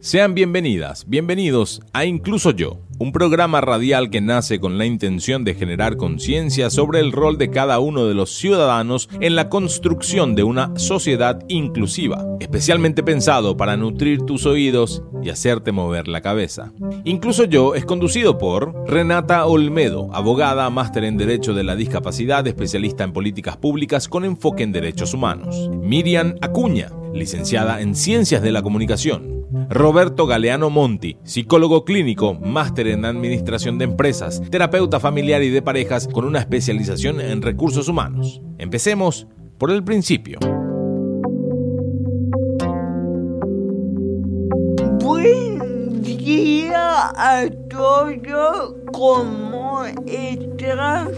Sean bienvenidas, bienvenidos a Incluso Yo, un programa radial que nace con la intención de generar conciencia sobre el rol de cada uno de los ciudadanos en la construcción de una sociedad inclusiva, especialmente pensado para nutrir tus oídos y hacerte mover la cabeza. Incluso Yo es conducido por Renata Olmedo, abogada, máster en Derecho de la Discapacidad, especialista en políticas públicas con enfoque en derechos humanos. Miriam Acuña, licenciada en Ciencias de la Comunicación. Roberto Galeano Monti, psicólogo clínico, máster en administración de empresas, terapeuta familiar y de parejas con una especialización en recursos humanos. Empecemos por el principio. Buen día a todos, como está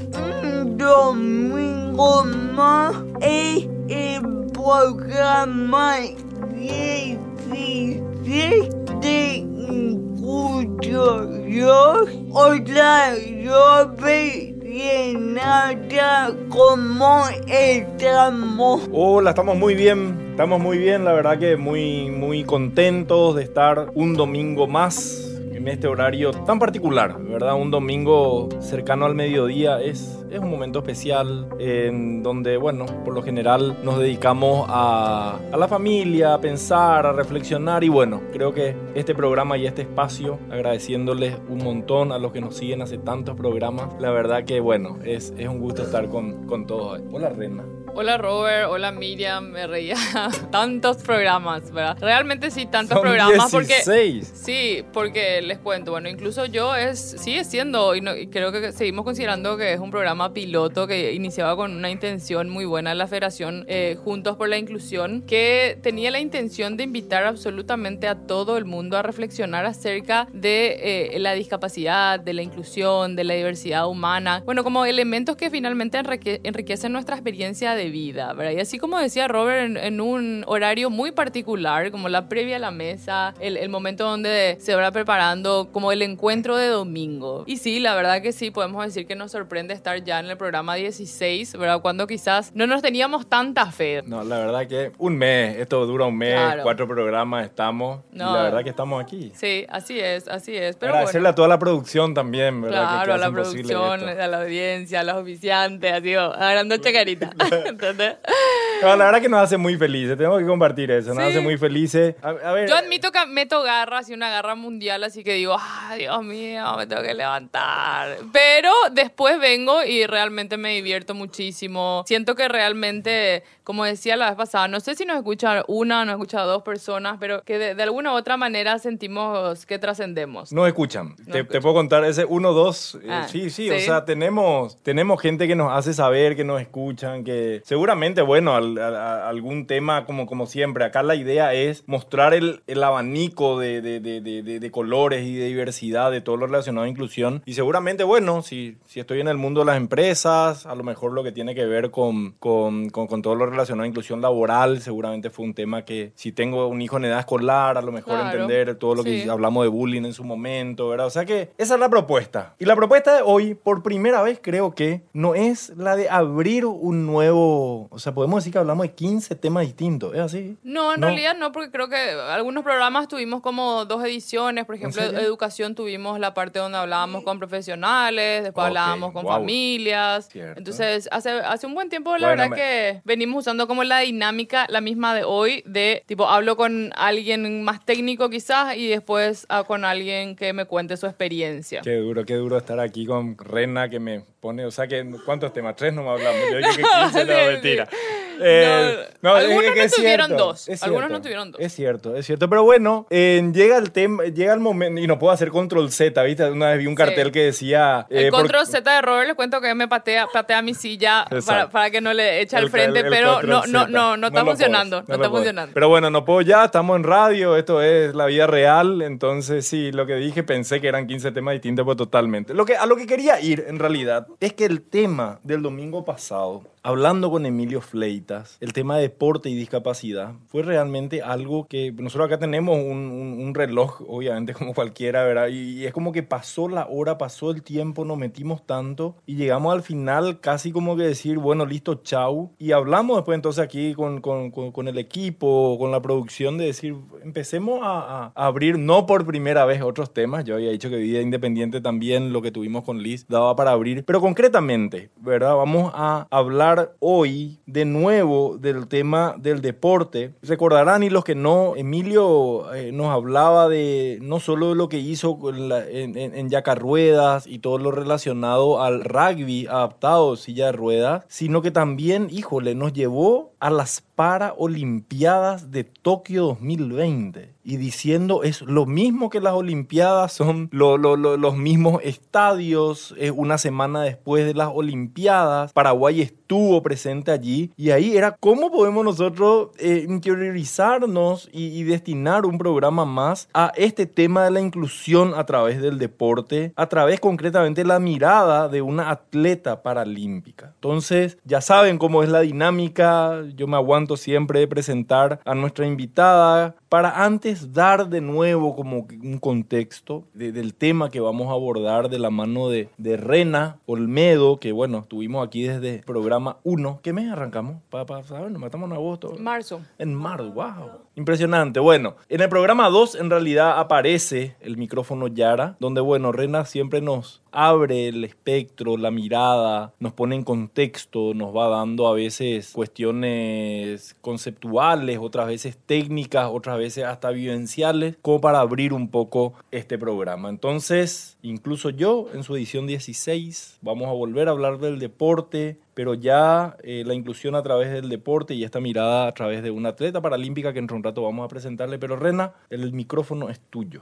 un domingo más el programa 16 de Incluyo yo, hola Robert Renata, ¿cómo estamos? Hola, estamos muy bien, estamos muy bien, la verdad que muy, muy contentos de estar un domingo más en este horario tan particular, ¿verdad? Un domingo cercano al mediodía es, es un momento especial en donde, bueno, por lo general nos dedicamos a, a la familia, a pensar, a reflexionar y bueno, creo que este programa y este espacio, agradeciéndoles un montón a los que nos siguen hace tantos programas, la verdad que, bueno, es, es un gusto estar con, con todos. Hola, Rena. Hola Robert, hola Miriam, me reía. tantos programas, ¿verdad? Realmente sí, tantos Son programas 16. porque sí, porque les cuento, bueno, incluso yo es sigue siendo y, no- y creo que seguimos considerando que es un programa piloto que iniciaba con una intención muy buena la Federación eh, Juntos por la Inclusión que tenía la intención de invitar absolutamente a todo el mundo a reflexionar acerca de eh, la discapacidad, de la inclusión, de la diversidad humana, bueno, como elementos que finalmente enrique- enriquecen nuestra experiencia de vida, ¿verdad? Y así como decía Robert, en, en un horario muy particular, como la previa a la mesa, el, el momento donde se va preparando como el encuentro de domingo. Y sí, la verdad que sí, podemos decir que nos sorprende estar ya en el programa 16, ¿verdad? Cuando quizás no nos teníamos tanta fe. No, la verdad que un mes, esto dura un mes, Claro. cuatro programas estamos y la verdad que estamos aquí. Sí, así es, así es. Pero Agradecerle bueno. a toda la producción también, ¿verdad? Claro, que a la producción, a la audiencia, a los oficiantes, así, oh, agarrando chacarita. ¿Entendés? No, la verdad que nos hace muy felices, tenemos que compartir eso, nos Sí. hace muy felices. A, a ver, Yo admito que meto garras y una garra mundial, así que digo, ay, Dios mío, me tengo que levantar. Pero después vengo y realmente me divierto muchísimo. Siento que realmente, como decía la vez pasada, no sé si nos escucha una o nos escucha dos personas, pero que de, de alguna u otra manera sentimos que trascendemos. nos escuchan. te, te escuchan. puedo contar ese uno, dos. eh, Ah, sí, sí, o sí. sea, tenemos, tenemos gente que nos hace saber, que nos escuchan, que seguramente, bueno, al- a- a- algún tema como, como siempre. Acá la idea es mostrar el, el abanico de, de- de- de- de- de colores y de diversidad de todo lo relacionado a inclusión. Y seguramente, bueno, si, si estoy en el mundo de las empresas, a lo mejor lo que tiene que ver con, con, con- con todo lo relacionado a inclusión laboral, seguramente fue un tema que si tengo un hijo en edad escolar, a lo mejor Claro. entender todo lo que Sí. hablamos de bullying en su momento, ¿verdad? O sea que esa es la propuesta. Y la propuesta de hoy, por primera vez, creo que no es la de abrir un nuevo. O sea, podemos decir que hablamos de 15 temas distintos. ¿Es así? No, en No. realidad no, porque creo que algunos programas tuvimos como dos ediciones. Por ejemplo, educación tuvimos la parte donde hablábamos con profesionales, después Ok, hablábamos con guau. familias. Cierto. Entonces, hace, hace un buen tiempo, la Bueno, verdad me- que venimos usando como la dinámica, la misma de hoy, de tipo, hablo con alguien más técnico quizás y después ah, con alguien que me cuente su experiencia. Qué duro, qué duro estar aquí con Rena que me pone. O sea, que ¿cuántos temas? Tres no me hablamos. Yo dije que 15, no, mentira. Eh, No, es algunos que no es tuvieron cierto, dos, es algunos no tuvieron dos. Es cierto, es cierto. Pero bueno, eh, llega el tema, llega el momento, y no puedo hacer control Z, ¿viste? Una vez vi un cartel Sí. que decía. El eh, por- control Z de Robert les cuento que me patea, patea mi silla para, que no le eche al El- frente, el- el pero no, no, Z. no, no está funcionando. no está funcionando. Pero bueno, no puedo ya, estamos en radio, esto es la vida real, entonces sí, lo que dije pensé que eran 15 temas distintos, pues totalmente. Lo que, a lo que quería ir, en realidad, es que el tema del domingo pasado hablando con Emilio Fleitas, el tema de deporte y discapacidad fue realmente algo que nosotros acá tenemos un, un- un reloj, obviamente, como cualquiera, ¿verdad? Y, y es como que pasó la hora, pasó el tiempo, nos metimos tanto y llegamos al final casi como que decir, bueno, listo, chau. Y hablamos después entonces aquí con, con- con- con el equipo, con la producción, de decir, empecemos a, a abrir, no por primera vez, otros temas. Yo había dicho que Vida Independiente también, lo que tuvimos con Liz, daba para abrir. Pero concretamente, ¿verdad? Vamos a hablar hoy de nuevo del tema del deporte. Recordarán y los que no, Emilio eh, nos hablaba de no solo lo que hizo en, en, en Yacarruedas y todo lo relacionado al rugby adaptado, silla de ruedas, sino que también, híjole, nos llevó a las Paraolimpiadas de Tokio 2020 y diciendo es lo mismo que las Olimpiadas, son lo- lo- lo- los mismos estadios, es una semana después de las Olimpiadas, Paraguay estuvo presente allí y ahí era cómo podemos nosotros eh, interiorizarnos y, y destinar un programa más a este tema de la inclusión a través del deporte, a través concretamente de la mirada de una atleta paralímpica. Entonces, ya saben cómo es la dinámica, yo me aguanto siempre de presentar a nuestra invitada para antes dar de nuevo como un contexto de- del tema que vamos a abordar de la mano de, de Rena Olmedo, que bueno, estuvimos aquí desde programa 1. ¿Qué mes arrancamos? Para pa, saber, nos matamos en agosto. Marzo. En marzo, wow. Impresionante. Bueno, en el programa 2 en realidad aparece el micrófono Yara, donde bueno, Rena siempre nos abre el espectro, la mirada, nos pone en contexto, nos va dando a veces cuestiones conceptuales, otras veces técnicas, otras veces hasta vivenciales, como para abrir un poco este programa. Entonces, incluso yo en su edición 16 vamos a volver a hablar del deporte, pero ya eh, la inclusión a través del deporte y esta mirada a través de una atleta paralímpica que en un rato vamos a presentarle. Pero Rena, el micrófono es tuyo.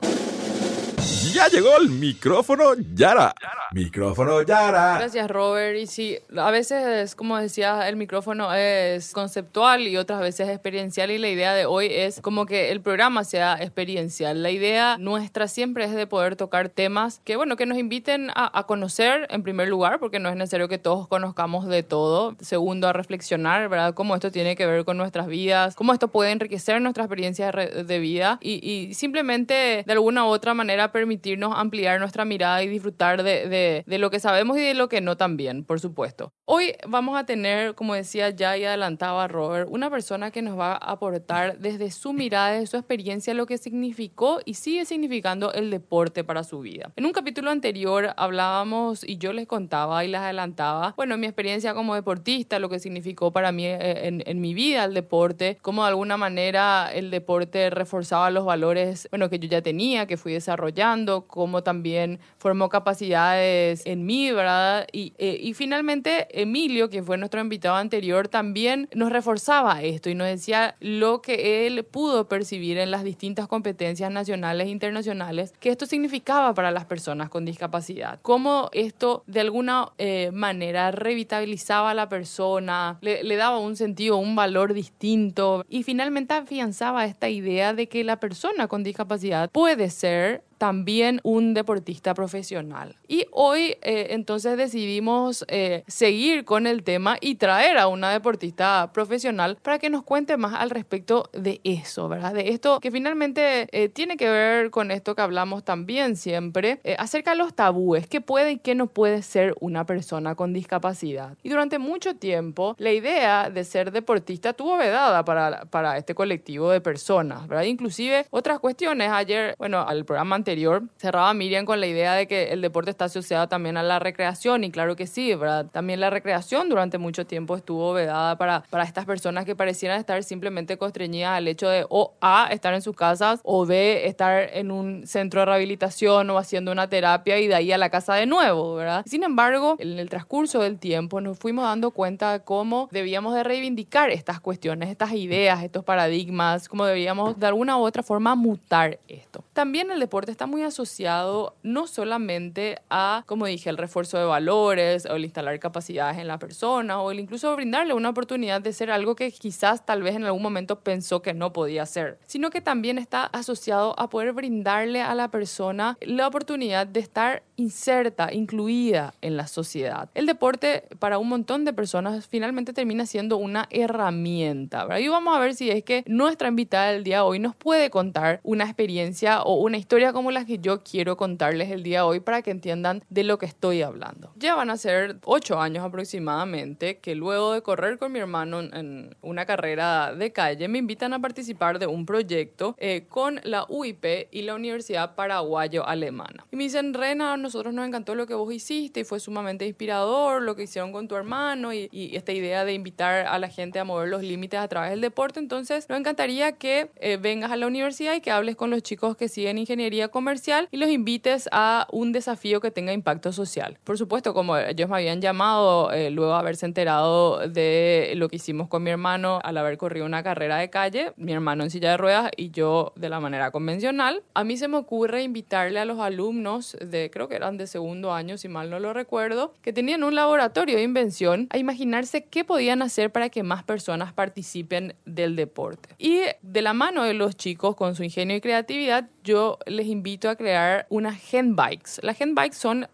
Ya llegó el micrófono Yara. Micrófono Yara. Gracias, Robert. Y sí, a veces, como decía, el micrófono es conceptual y otras veces experiencial. Y la idea de hoy es como que el programa sea experiencial. La idea nuestra siempre es de poder tocar temas que, bueno, que nos inviten a, a conocer en primer lugar, porque no es necesario que todos conozcamos de todo. Segundo, a reflexionar, ¿verdad? Cómo esto tiene que ver con nuestras vidas, cómo esto puede enriquecer nuestra experiencia de vida y, y simplemente de alguna u otra manera permitirnos ampliar nuestra mirada y disfrutar de, de- de lo que sabemos y de lo que no también, por supuesto. Hoy vamos a tener, como decía ya y adelantaba Robert, una persona que nos va a aportar desde su mirada, desde su experiencia, lo que significó y sigue significando el deporte para su vida. En un capítulo anterior hablábamos y yo les contaba y les adelantaba, bueno, mi experiencia como deportista, lo que significó para mí eh, en, mi vida el deporte, cómo de alguna manera el deporte reforzaba los valores, bueno, que yo ya tenía, que fui desarrollando, cómo también formó capacidades en mí, ¿verdad? Y, eh, y finalmente Emilio, que fue nuestro invitado anterior, también nos reforzaba esto y nos decía lo que él pudo percibir en las distintas competencias nacionales e internacionales, que esto significaba para las personas con discapacidad. Cómo esto de alguna eh, manera revitalizaba a la persona, le, le daba un sentido, un valor distinto y finalmente afianzaba esta idea de que la persona con discapacidad puede ser también un deportista profesional. Y hoy eh, entonces decidimos eh, seguir con el tema y traer a una deportista profesional para que nos cuente más al respecto de eso, ¿verdad? De esto que finalmente eh, tiene que ver con esto que hablamos también siempre, eh, acerca de los tabúes, qué puede y qué no puede ser una persona con discapacidad. Y durante mucho tiempo la idea de ser deportista tuvo vedada para, para este colectivo de personas, ¿verdad? Inclusive otras cuestiones. Ayer, bueno, al programa anterior cerraba Miriam con la idea de que el deporte está asociado también a la recreación y claro que sí, ¿verdad? También la recreación durante mucho tiempo estuvo vedada para, para estas personas que parecieran estar simplemente constreñidas al hecho de o A, estar en sus casas o B, estar en un centro de rehabilitación o haciendo una terapia y de ahí a la casa de nuevo, ¿verdad? Sin embargo, en el transcurso del tiempo nos fuimos dando cuenta de cómo debíamos de reivindicar estas cuestiones, estas ideas, estos paradigmas, cómo debíamos de alguna u otra forma mutar esto. También el deporte está muy asociado no solamente a, como dije, el refuerzo de valores o el instalar capacidades en la persona o el incluso brindarle una oportunidad de ser algo que quizás tal vez en algún momento pensó que no podía ser, sino que también está asociado a poder brindarle a la persona la oportunidad de estar inserta, incluida en la sociedad. El deporte para un montón de personas finalmente termina siendo una herramienta. Y vamos a ver si es que nuestra invitada del día de hoy nos puede contar una experiencia o una historia como la que yo quiero contarles el día de hoy para que entiendan de lo que estoy hablando. Ya van a ser ocho años aproximadamente que luego de correr con mi hermano en una carrera de calle me invitan a participar de un proyecto eh, con la UIP y la Universidad Paraguayo Alemana. Y me dicen, Rena, nosotros nos encantó lo que vos hiciste y fue sumamente inspirador lo que hicieron con tu hermano y, esta idea de invitar a la gente a mover los límites a través del deporte. Entonces, nos encantaría que eh, vengas a la universidad y que hables con los chicos que siguen ingeniería comercial y los invites a un desafío que tenga impacto social. Por supuesto, como ellos me habían llamado eh, luego de haberse enterado de lo que hicimos con mi hermano al haber corrido una carrera de calle, mi hermano en silla de ruedas y yo de la manera convencional, a mí se me ocurre invitarle a los alumnos de, creo que eran de segundo año, si mal no lo recuerdo, que tenían un laboratorio de invención a imaginarse qué podían hacer para que más personas participen del deporte. Y de la mano de los chicos, con su ingenio y creatividad, yo les invito a crear unas handbikes. Las handbikes son,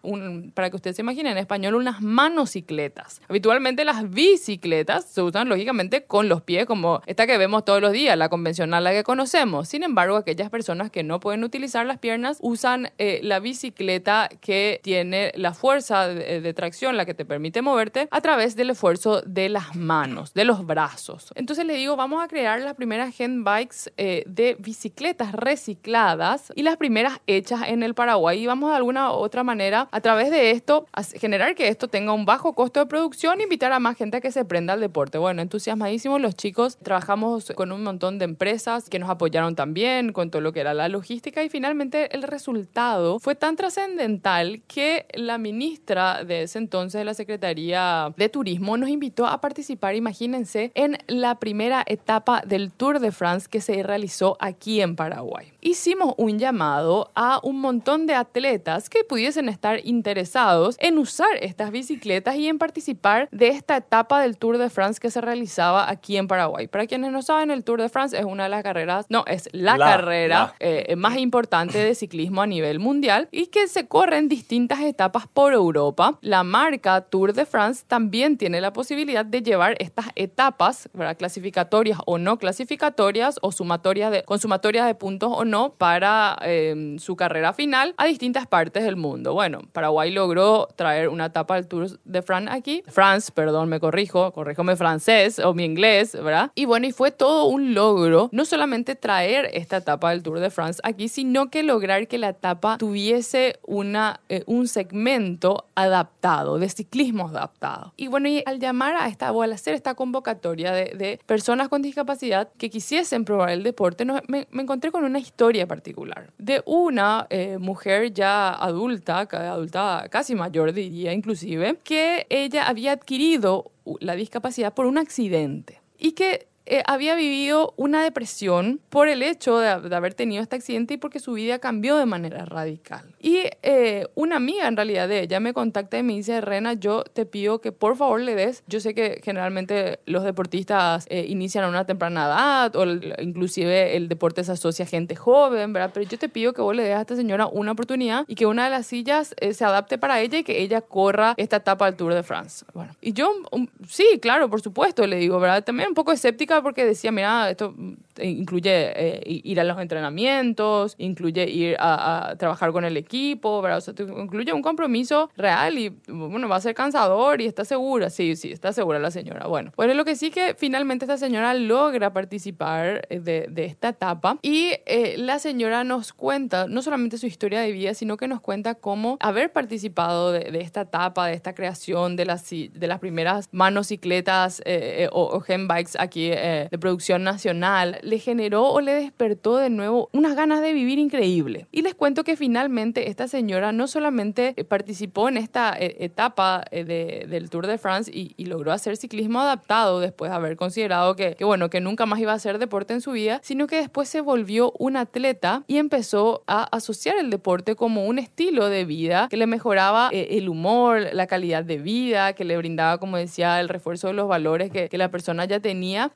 para que ustedes se imaginen en español, unas manocicletas. Habitualmente las bicicletas se usan lógicamente con los pies, como esta que vemos todos los días, la convencional, la que conocemos. Sin embargo, aquellas personas que no pueden utilizar las piernas usan eh, la bicicleta que tiene la fuerza de, tracción, la que te permite moverte, a través del esfuerzo de las manos, de los brazos. Entonces les digo, vamos a crear las primeras handbikes eh, de bicicletas recicladas y las primeras hechas en el Paraguay. Y vamos de alguna u otra manera, a través de esto, a generar que esto tenga un bajo costo de producción e invitar a más gente a que se prenda al deporte. Bueno, entusiasmadísimos los chicos. Trabajamos con un montón de empresas que nos apoyaron también con todo lo que era la logística y finalmente el resultado fue tan trascendental que la ministra de ese entonces de la Secretaría de Turismo nos invitó a participar, imagínense, en la primera etapa del Tour de France que se realizó aquí en Paraguay. Hicimos un llamado a un montón de atletas que pudiesen estar interesados en usar estas bicicletas y en participar de esta etapa del Tour de France que se realizaba aquí en Paraguay. Para quienes no saben, el Tour de France es una de las carreras, no, es la, carrera eh, más importante de ciclismo a nivel mundial y que se corre en distintas etapas por Europa. La marca Tour de France también tiene la posibilidad de llevar estas etapas, clasificatorias o no clasificatorias o sumatorias de, con sumatorias de puntos o no para Em, su carrera final a distintas partes del mundo. Bueno, Paraguay logró traer una etapa del Tour de France aquí. France, perdón, me corrijo, corríjome francés o mi inglés, ¿verdad? Y bueno, y fue todo un logro, no solamente traer esta etapa del Tour de France aquí, sino que lograr que la etapa tuviese una, eh, un segmento adaptado, de ciclismo adaptado. Y bueno, y al llamar a esta, o al hacer esta convocatoria de, personas con discapacidad que quisiesen probar el deporte, me, me encontré con una historia particular. De una eh, mujer ya adulta, adulta casi mayor diría inclusive, que ella había adquirido la discapacidad por un accidente y que eh, había vivido una depresión por el hecho de, haber tenido este accidente y porque su vida cambió de manera radical. Y eh, una amiga en realidad de ella me contacta y me dice, Rena, yo te pido que por favor le des, yo sé que generalmente los deportistas eh, inician a una temprana edad o inclusive el deporte se asocia a gente joven, ¿verdad? Pero yo te pido que vos le des a esta señora una oportunidad y que una de las sillas se adapte para ella y que ella corra esta etapa del Tour de France. Bueno, y yo, um, sí, claro, por supuesto, le digo, ¿verdad? También un poco escéptica porque decía, mira, esto incluye eh, ir a los entrenamientos, incluye ir a, trabajar con el equipo, ¿verdad? O sea, incluye un compromiso real y, bueno, va a ser cansador y está segura. Sí, sí, está segura la señora. Bueno, pues lo que sí que finalmente esta señora logra participar de, de esta etapa y eh, la señora nos cuenta no solamente su historia de vida, sino que nos cuenta cómo haber participado de, de esta etapa, de esta creación de las, de las primeras manocicletas eh, o, o bikes aquí de producción nacional, le generó o le despertó de nuevo unas ganas de vivir increíble. Y les cuento que finalmente esta señora no solamente eh, participó en esta eh, etapa eh, de- del Tour de France y, logró hacer ciclismo adaptado después de haber considerado que, bueno, que nunca más iba a hacer deporte en su vida, sino que después se volvió un atleta y empezó a asociar el deporte como un estilo de vida que le mejoraba el humor, la calidad de vida, que le brindaba, como decía, el refuerzo de los valores que, la persona ya tenía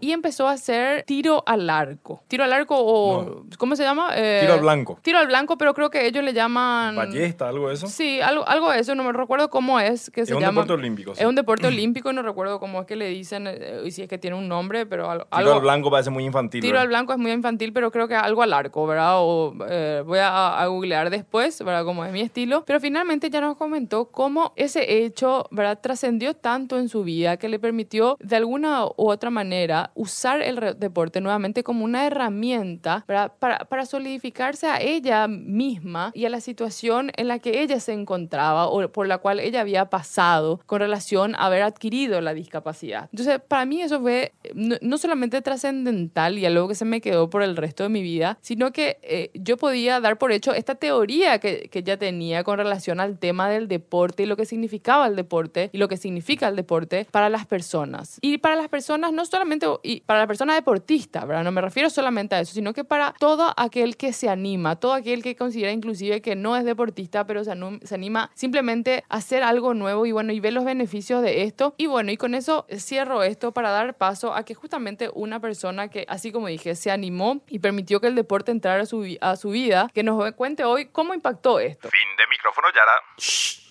y empezó a hacer tiro al arco. Tiro al arco o... ¿Cómo se llama? Eh, Tiro al blanco. Tiro al blanco, pero creo que ellos le llaman... Ballesta, algo de eso. Sí, algo, algo de eso, no me recuerdo cómo es que Es se un llama. deporte olímpico, sí. Es un deporte olímpico no recuerdo cómo es que le dicen, eh, y si es que tiene un nombre, pero al- Tiro algo... al blanco parece muy infantil. Tiro ¿verdad? al blanco es muy infantil, pero creo que algo al arco, ¿verdad? O eh, voy a, a googlear después, ¿verdad? Como es mi estilo. Pero finalmente ya nos comentó cómo ese hecho, ¿verdad? Trascendió tanto en su vida que le permitió de alguna u otra manera usar el re- deporte nuevamente como una herramienta, ¿verdad? Para, para solidificarse a ella misma y a la situación en la que ella se encontraba o por la cual ella había pasado con relación a haber adquirido la discapacidad. Entonces, para mí eso fue eh, no, no solamente trascendental y algo que se me quedó por el resto de mi vida, sino que eh, yo podía dar por hecho esta teoría que, que ella tenía con relación al tema del deporte y lo que significaba el deporte y lo que significa el deporte para las personas. Y para las personas, no solamente, y para la persona deportista, ¿verdad? No me refiero solamente a eso, sino que para todo aquel que se anima, todo aquel que considera inclusive que no es deportista, pero se, anima simplemente a hacer algo nuevo y bueno, y ve los beneficios de esto. Y bueno, y con eso cierro esto para dar paso a que justamente una persona que, así como dije, se animó y permitió que el deporte entrara a su, vi- a su vida, que nos cuente hoy cómo impactó esto. Fin de micrófono, Yara.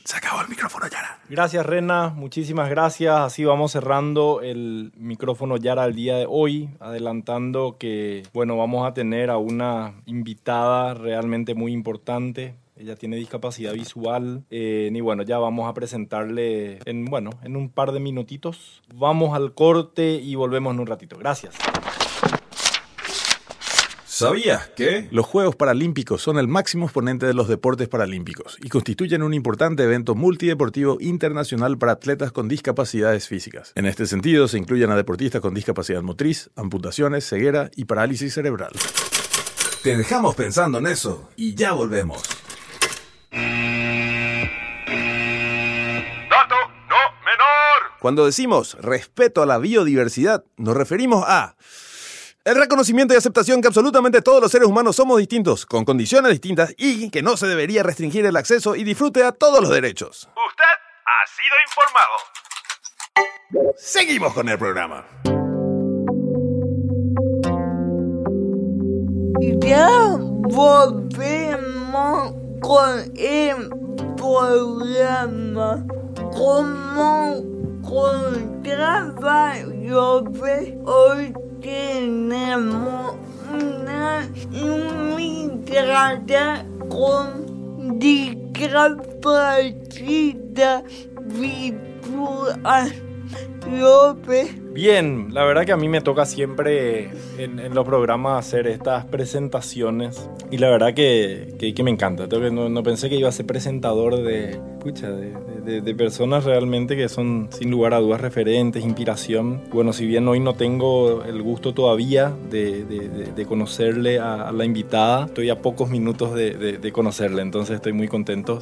Se acabó el micrófono, Yara. Gracias, Rena. Muchísimas gracias. Así vamos cerrando el micrófono Yara al día de hoy, adelantando que, bueno, vamos a tener a una invitada realmente muy importante. Ella tiene discapacidad visual eh, y bueno, ya vamos a presentarle en, bueno, en un par de minutitos. Vamos al corte y volvemos en un ratito. Gracias. ¿Sabías que? Los Juegos Paralímpicos son el máximo exponente de los deportes paralímpicos y constituyen un importante evento multideportivo internacional para atletas con discapacidades físicas. En este sentido, se incluyen a deportistas con discapacidad motriz, amputaciones, ceguera y parálisis cerebral. Te dejamos pensando en eso y ya volvemos. Dato no menor. Cuando decimos respeto a la biodiversidad, nos referimos a el reconocimiento y aceptación que absolutamente todos los seres humanos somos distintos, con condiciones distintas y que no se debería restringir el acceso y disfrute a todos los derechos. Usted ha sido informado. Seguimos con el programa. Ya volvemos con el programa. Como contaba López, hoy tenemos una invitada con discapacidad. López. Bien, la verdad que a mí me toca siempre en, los programas hacer estas presentaciones y la verdad que, que, me encanta. Que- No, pensé que iba a ser presentador de, pucha, de- de personas realmente que son sin lugar a dudas referentes, inspiración. Bueno, si bien hoy no tengo el gusto todavía de, de- conocerle a, a la invitada, estoy a pocos minutos de conocerle, entonces estoy muy contento.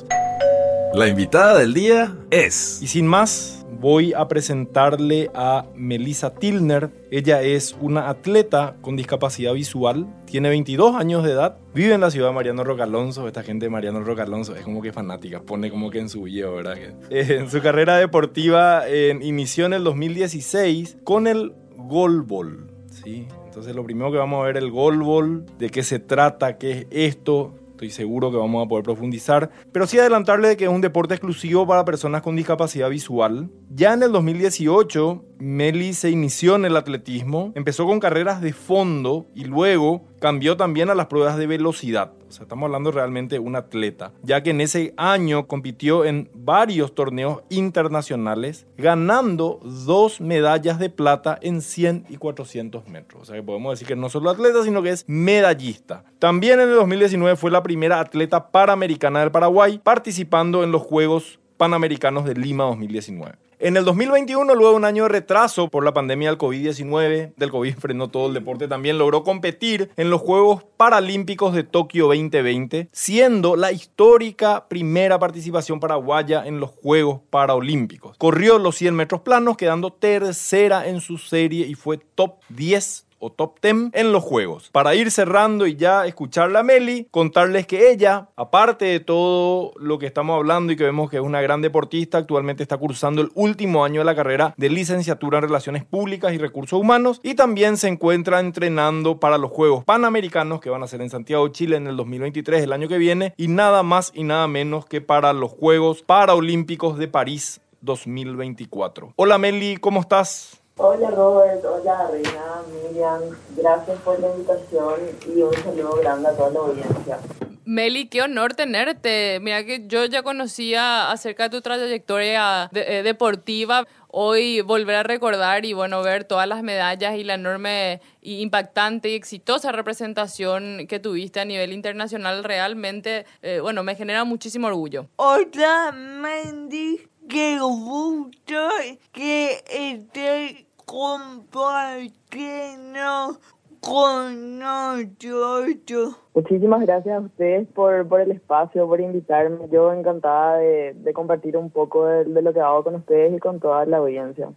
La invitada del día es... Y sin más, voy a presentarle a Melissa Tilner. Ella es una atleta con discapacidad visual, tiene 22 años de edad, vive en la ciudad de Mariano Rocalonso. Esta gente de Mariano Rocalonso es como que fanática, pone como que en su bio, ¿verdad? Eh, en su carrera deportiva inició en el 2016 con el golbol, ¿sí? Entonces lo primero que vamos a ver el golbol, de qué se trata, qué es esto, Estoy seguro que vamos a poder profundizar. Pero sí adelantarle de que es un deporte exclusivo para personas con discapacidad visual. Ya en el 2018, Meli se inició en el atletismo. Empezó con carreras de fondo y luego cambió también a las pruebas de velocidad. Estamos hablando realmente de un atleta. Ya que en ese año compitió en varios torneos internacionales, ganando dos medallas de plata en 100 y 400 metros. O sea, que podemos decir que no solo atleta, sino que es medallista. También en el 2019 fue la primera atleta panamericana del Paraguay, participando en los Juegos Panamericanos de Lima 2019. En el 2021, luego de un año de retraso por la pandemia del COVID-19, del COVID frenó todo el deporte también, logró competir en los Juegos Paralímpicos de Tokio 2020, siendo la histórica primera participación paraguaya en los Juegos Paralímpicos. Corrió los 100 metros planos, quedando tercera en su serie y fue top 10 top 10 en los juegos. Para ir cerrando y ya escucharla a Meli, contarles que ella, aparte de todo lo que estamos hablando y que vemos que es una gran deportista, actualmente está cursando el último año de la carrera de licenciatura en Relaciones Públicas y Recursos Humanos y también se encuentra entrenando para los Juegos Panamericanos que van a ser en Santiago, Chile en el 2023, el año que viene, y nada más y nada menos que para los Juegos Paraolímpicos de París 2024. Hola Meli, ¿cómo estás? Hola Robert, hola Reina, Miriam, gracias por la invitación y un saludo grande a toda la audiencia. Meli, qué honor tenerte. Mira que yo ya conocía acerca de tu trayectoria de, eh, deportiva. Hoy volver a recordar y bueno, ver todas las medallas y la enorme y impactante y exitosa representación que tuviste a nivel internacional realmente, eh, bueno, me genera muchísimo orgullo. Hola, Mandy. Qué gusto que estés compartiendo con nosotros. Muchísimas gracias a ustedes por, por el espacio, por invitarme. Yo encantada de, de compartir un poco de, de, lo que hago con ustedes y con toda la audiencia.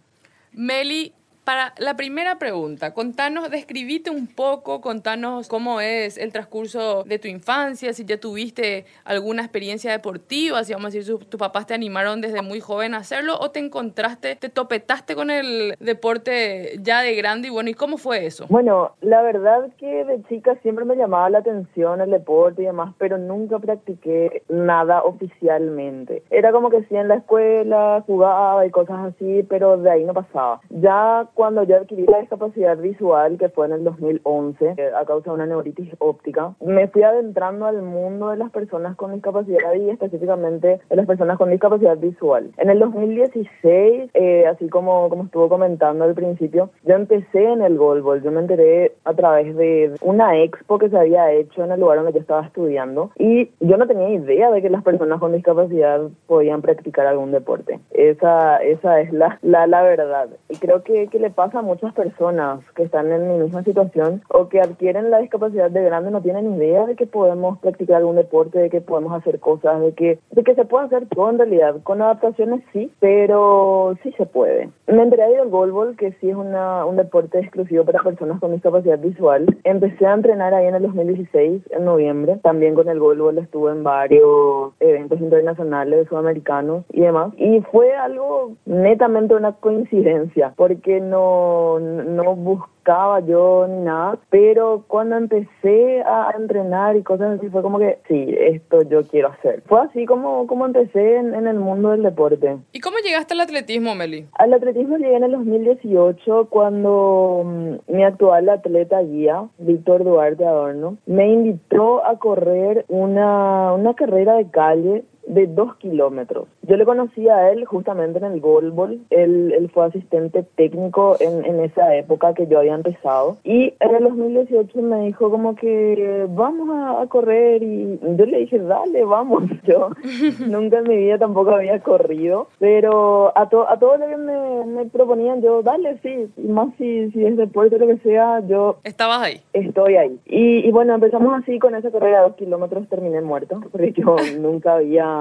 Meli, para la primera pregunta, contanos, describite un poco, contanos cómo es el transcurso de tu infancia, si ya tuviste alguna experiencia deportiva, si vamos a decir, tus papás te animaron desde muy joven a hacerlo o te encontraste, te topetaste con el deporte ya de grande y bueno, ¿y cómo fue eso? Bueno, la verdad que de chica siempre me llamaba la atención el deporte y demás, pero nunca practiqué nada oficialmente. Era como que sí en la escuela, jugaba y cosas así, pero de ahí no pasaba. Ya cuando yo adquirí la discapacidad visual, que fue en el 2011, eh, a causa de una neuritis óptica, me fui adentrando al mundo de las personas con discapacidad y específicamente de las personas con discapacidad visual. En el 2016, eh, así como, como estuvo comentando al principio, yo empecé en el golbol. Yo me enteré a través de una expo que se había hecho en el lugar donde yo estaba estudiando y yo no tenía idea de que las personas con discapacidad podían practicar algún deporte. Esa, esa es la, la, la verdad. Y creo que, que le pasa a muchas personas que están en mi misma situación o que adquieren la discapacidad de grande no tienen idea de que podemos practicar algún deporte, de que podemos hacer cosas, de que, de que se puede hacer todo en realidad. Con adaptaciones sí, pero sí se puede. Me enteré del golbol, que sí es una, un deporte exclusivo para personas con discapacidad visual. Empecé a entrenar ahí en el 2016, en noviembre. También con el golbol estuve en varios eventos internacionales sudamericanos y demás. Y fue algo netamente una coincidencia, porque no, no buscaba yo ni nada, pero cuando empecé a entrenar y cosas así fue como que, sí, esto yo quiero hacer. Fue así como, como empecé en, en el mundo del deporte. ¿Y cómo llegaste al atletismo, Meli? Al atletismo llegué en el 2018 cuando mm, mi actual atleta guía, Víctor Duarte Adorno, me invitó a correr una, una carrera de calle de dos kilómetros. Yo le conocí a él justamente en el goalball. Él, él fue asistente técnico en, en esa época que yo había empezado. Y en el 2018 me dijo como que vamos a, a correr y yo le dije, dale, vamos. Yo nunca en mi vida tampoco había corrido, pero a, to, a todo lo que me, me proponían, yo, dale, sí, y más si, si es deporte o lo que sea, yo... ¿Estabas ahí? Estoy ahí. Y, y bueno, empezamos así con esa carrera de dos kilómetros, terminé muerto, porque yo nunca había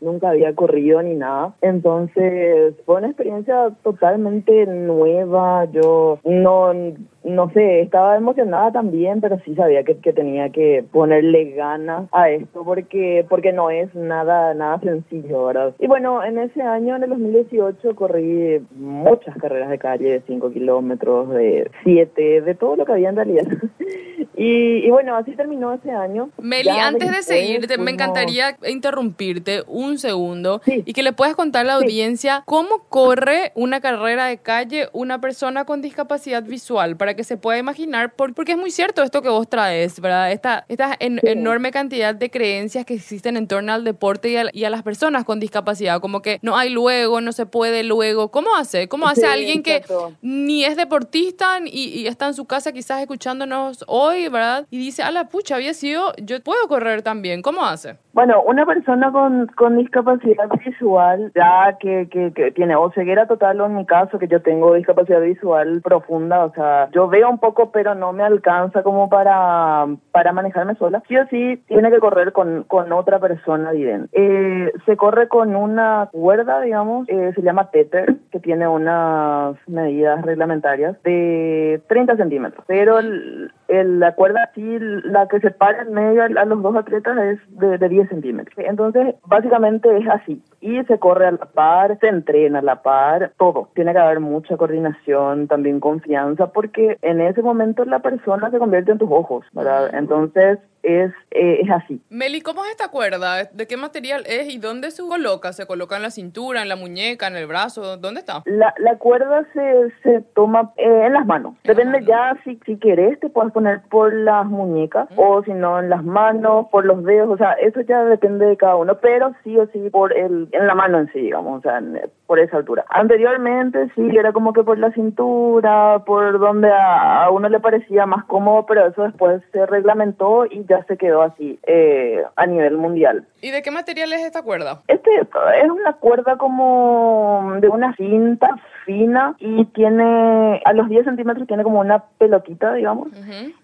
nunca había corrido ni nada. Entonces fue una experiencia totalmente nueva. Yo no, no sé, estaba emocionada también, pero sí sabía que, que tenía que ponerle ganas a esto porque, porque no es nada, nada sencillo, ¿verdad? Y bueno, en ese año, en el 2018, corrí muchas carreras de calle de 5 kilómetros, de 7, de todo lo que había en realidad. y, y, bueno, así terminó ese año. Meli, ya antes de seguirte, me encantaría interrumpirte un segundo sí. y que le puedas contar a la audiencia cómo corre una carrera de calle una persona con discapacidad visual para que se pueda imaginar, por, porque es muy cierto esto que vos traes, ¿verdad? Esta, esta en, sí. enorme cantidad de creencias que existen en torno al deporte y a, y a, las personas con discapacidad, como que no hay luego, no se puede luego. ¿Cómo hace? ¿Cómo hace alguien exacto. que ni es deportista y, y, está en su casa quizás escuchándonos hoy, ¿verdad? Y dice, a la pucha, había sido, yo puedo correr también. ¿Cómo hace? Bueno, una persona con, con discapacidad visual, ya que, que, que tiene o ceguera total o en mi caso, que yo tengo discapacidad visual profunda, o sea, yo veo un poco pero no me alcanza como para, para manejarme sola, sí o sí tiene que correr con, con otra persona vidente. Eh, se corre con una cuerda, digamos, eh, se llama tether, que tiene unas medidas reglamentarias de 30 centímetros, pero el, la cuerda sí, la que separa en medio a, a los dos atletas es de, de 10 centímetros. Entonces, básicamente es así. Y se corre a la par, se entrena a la par, todo. Tiene que haber mucha coordinación, también confianza, porque en ese momento la persona se convierte en tus ojos, ¿verdad? Entonces, es, eh, es así. Meli, ¿cómo es esta cuerda? ¿De qué material es y dónde se coloca? ¿Se coloca en la cintura, en la muñeca, en el brazo? ¿Dónde está? La, la cuerda se, se toma eh, en las manos. En las Depende manos. ya si, si querés, te puedes poner por las muñecas o si no en las manos, por los dedos. O sea, eso ya depende de cada uno, pero sí o sí por el, en la mano en sí, digamos, o sea, en- por esa altura. Anteriormente sí, era como que por la cintura, por donde a, uno le parecía más cómodo, pero eso después se reglamentó y ya se quedó así eh, a nivel mundial. ¿Y de qué material es esta cuerda? Este es una cuerda como de una cinta fina y tiene, a los 10 centímetros tiene como una pelotita, digamos,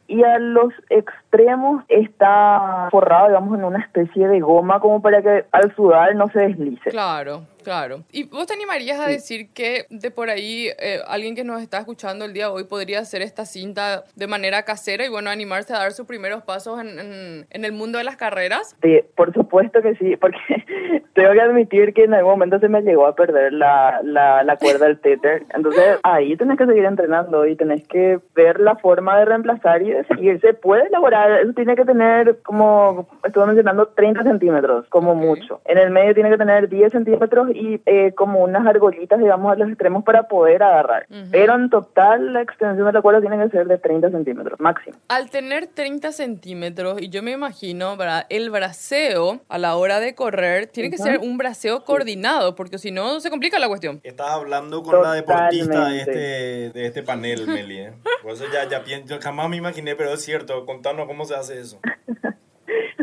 y a los extremos está forrado, digamos, en una especie de goma como para que al sudar no se deslice. Claro, claro. ¿Y vos te animarías a decir que de por ahí eh, alguien que nos está escuchando el día de hoy podría hacer esta cinta de manera casera y bueno, animarse a dar sus primeros pasos en, en- en el mundo de las carreras? Sí, por supuesto que sí, porque tengo que admitir que en algún momento se me llegó a perder la, la, la cuerda del tether. Entonces ahí tenés que seguir entrenando y tenés que ver la forma de reemplazar y de seguir. Se puede elaborar, eso tiene que tener como, estuve mencionando, 30 centímetros, como Ok. mucho. En el medio tiene que tener 10 centímetros y eh, como unas argolitas, digamos, a los extremos para poder agarrar. Ujú. Pero en total la extensión de la cuerda tiene que ser de 30 centímetros, máximo. Al tener 30 centímetros, y yo me imagino, ¿verdad? El braceo a la hora de correr tiene que ser un braceo coordinado, porque si no se complica la cuestión. Estás hablando con la deportista de Totalmente. este, de este panel, Meli. ¿eh? Por eso ya, ya pienso, jamás me imaginé, pero es cierto. Contanos cómo se hace eso.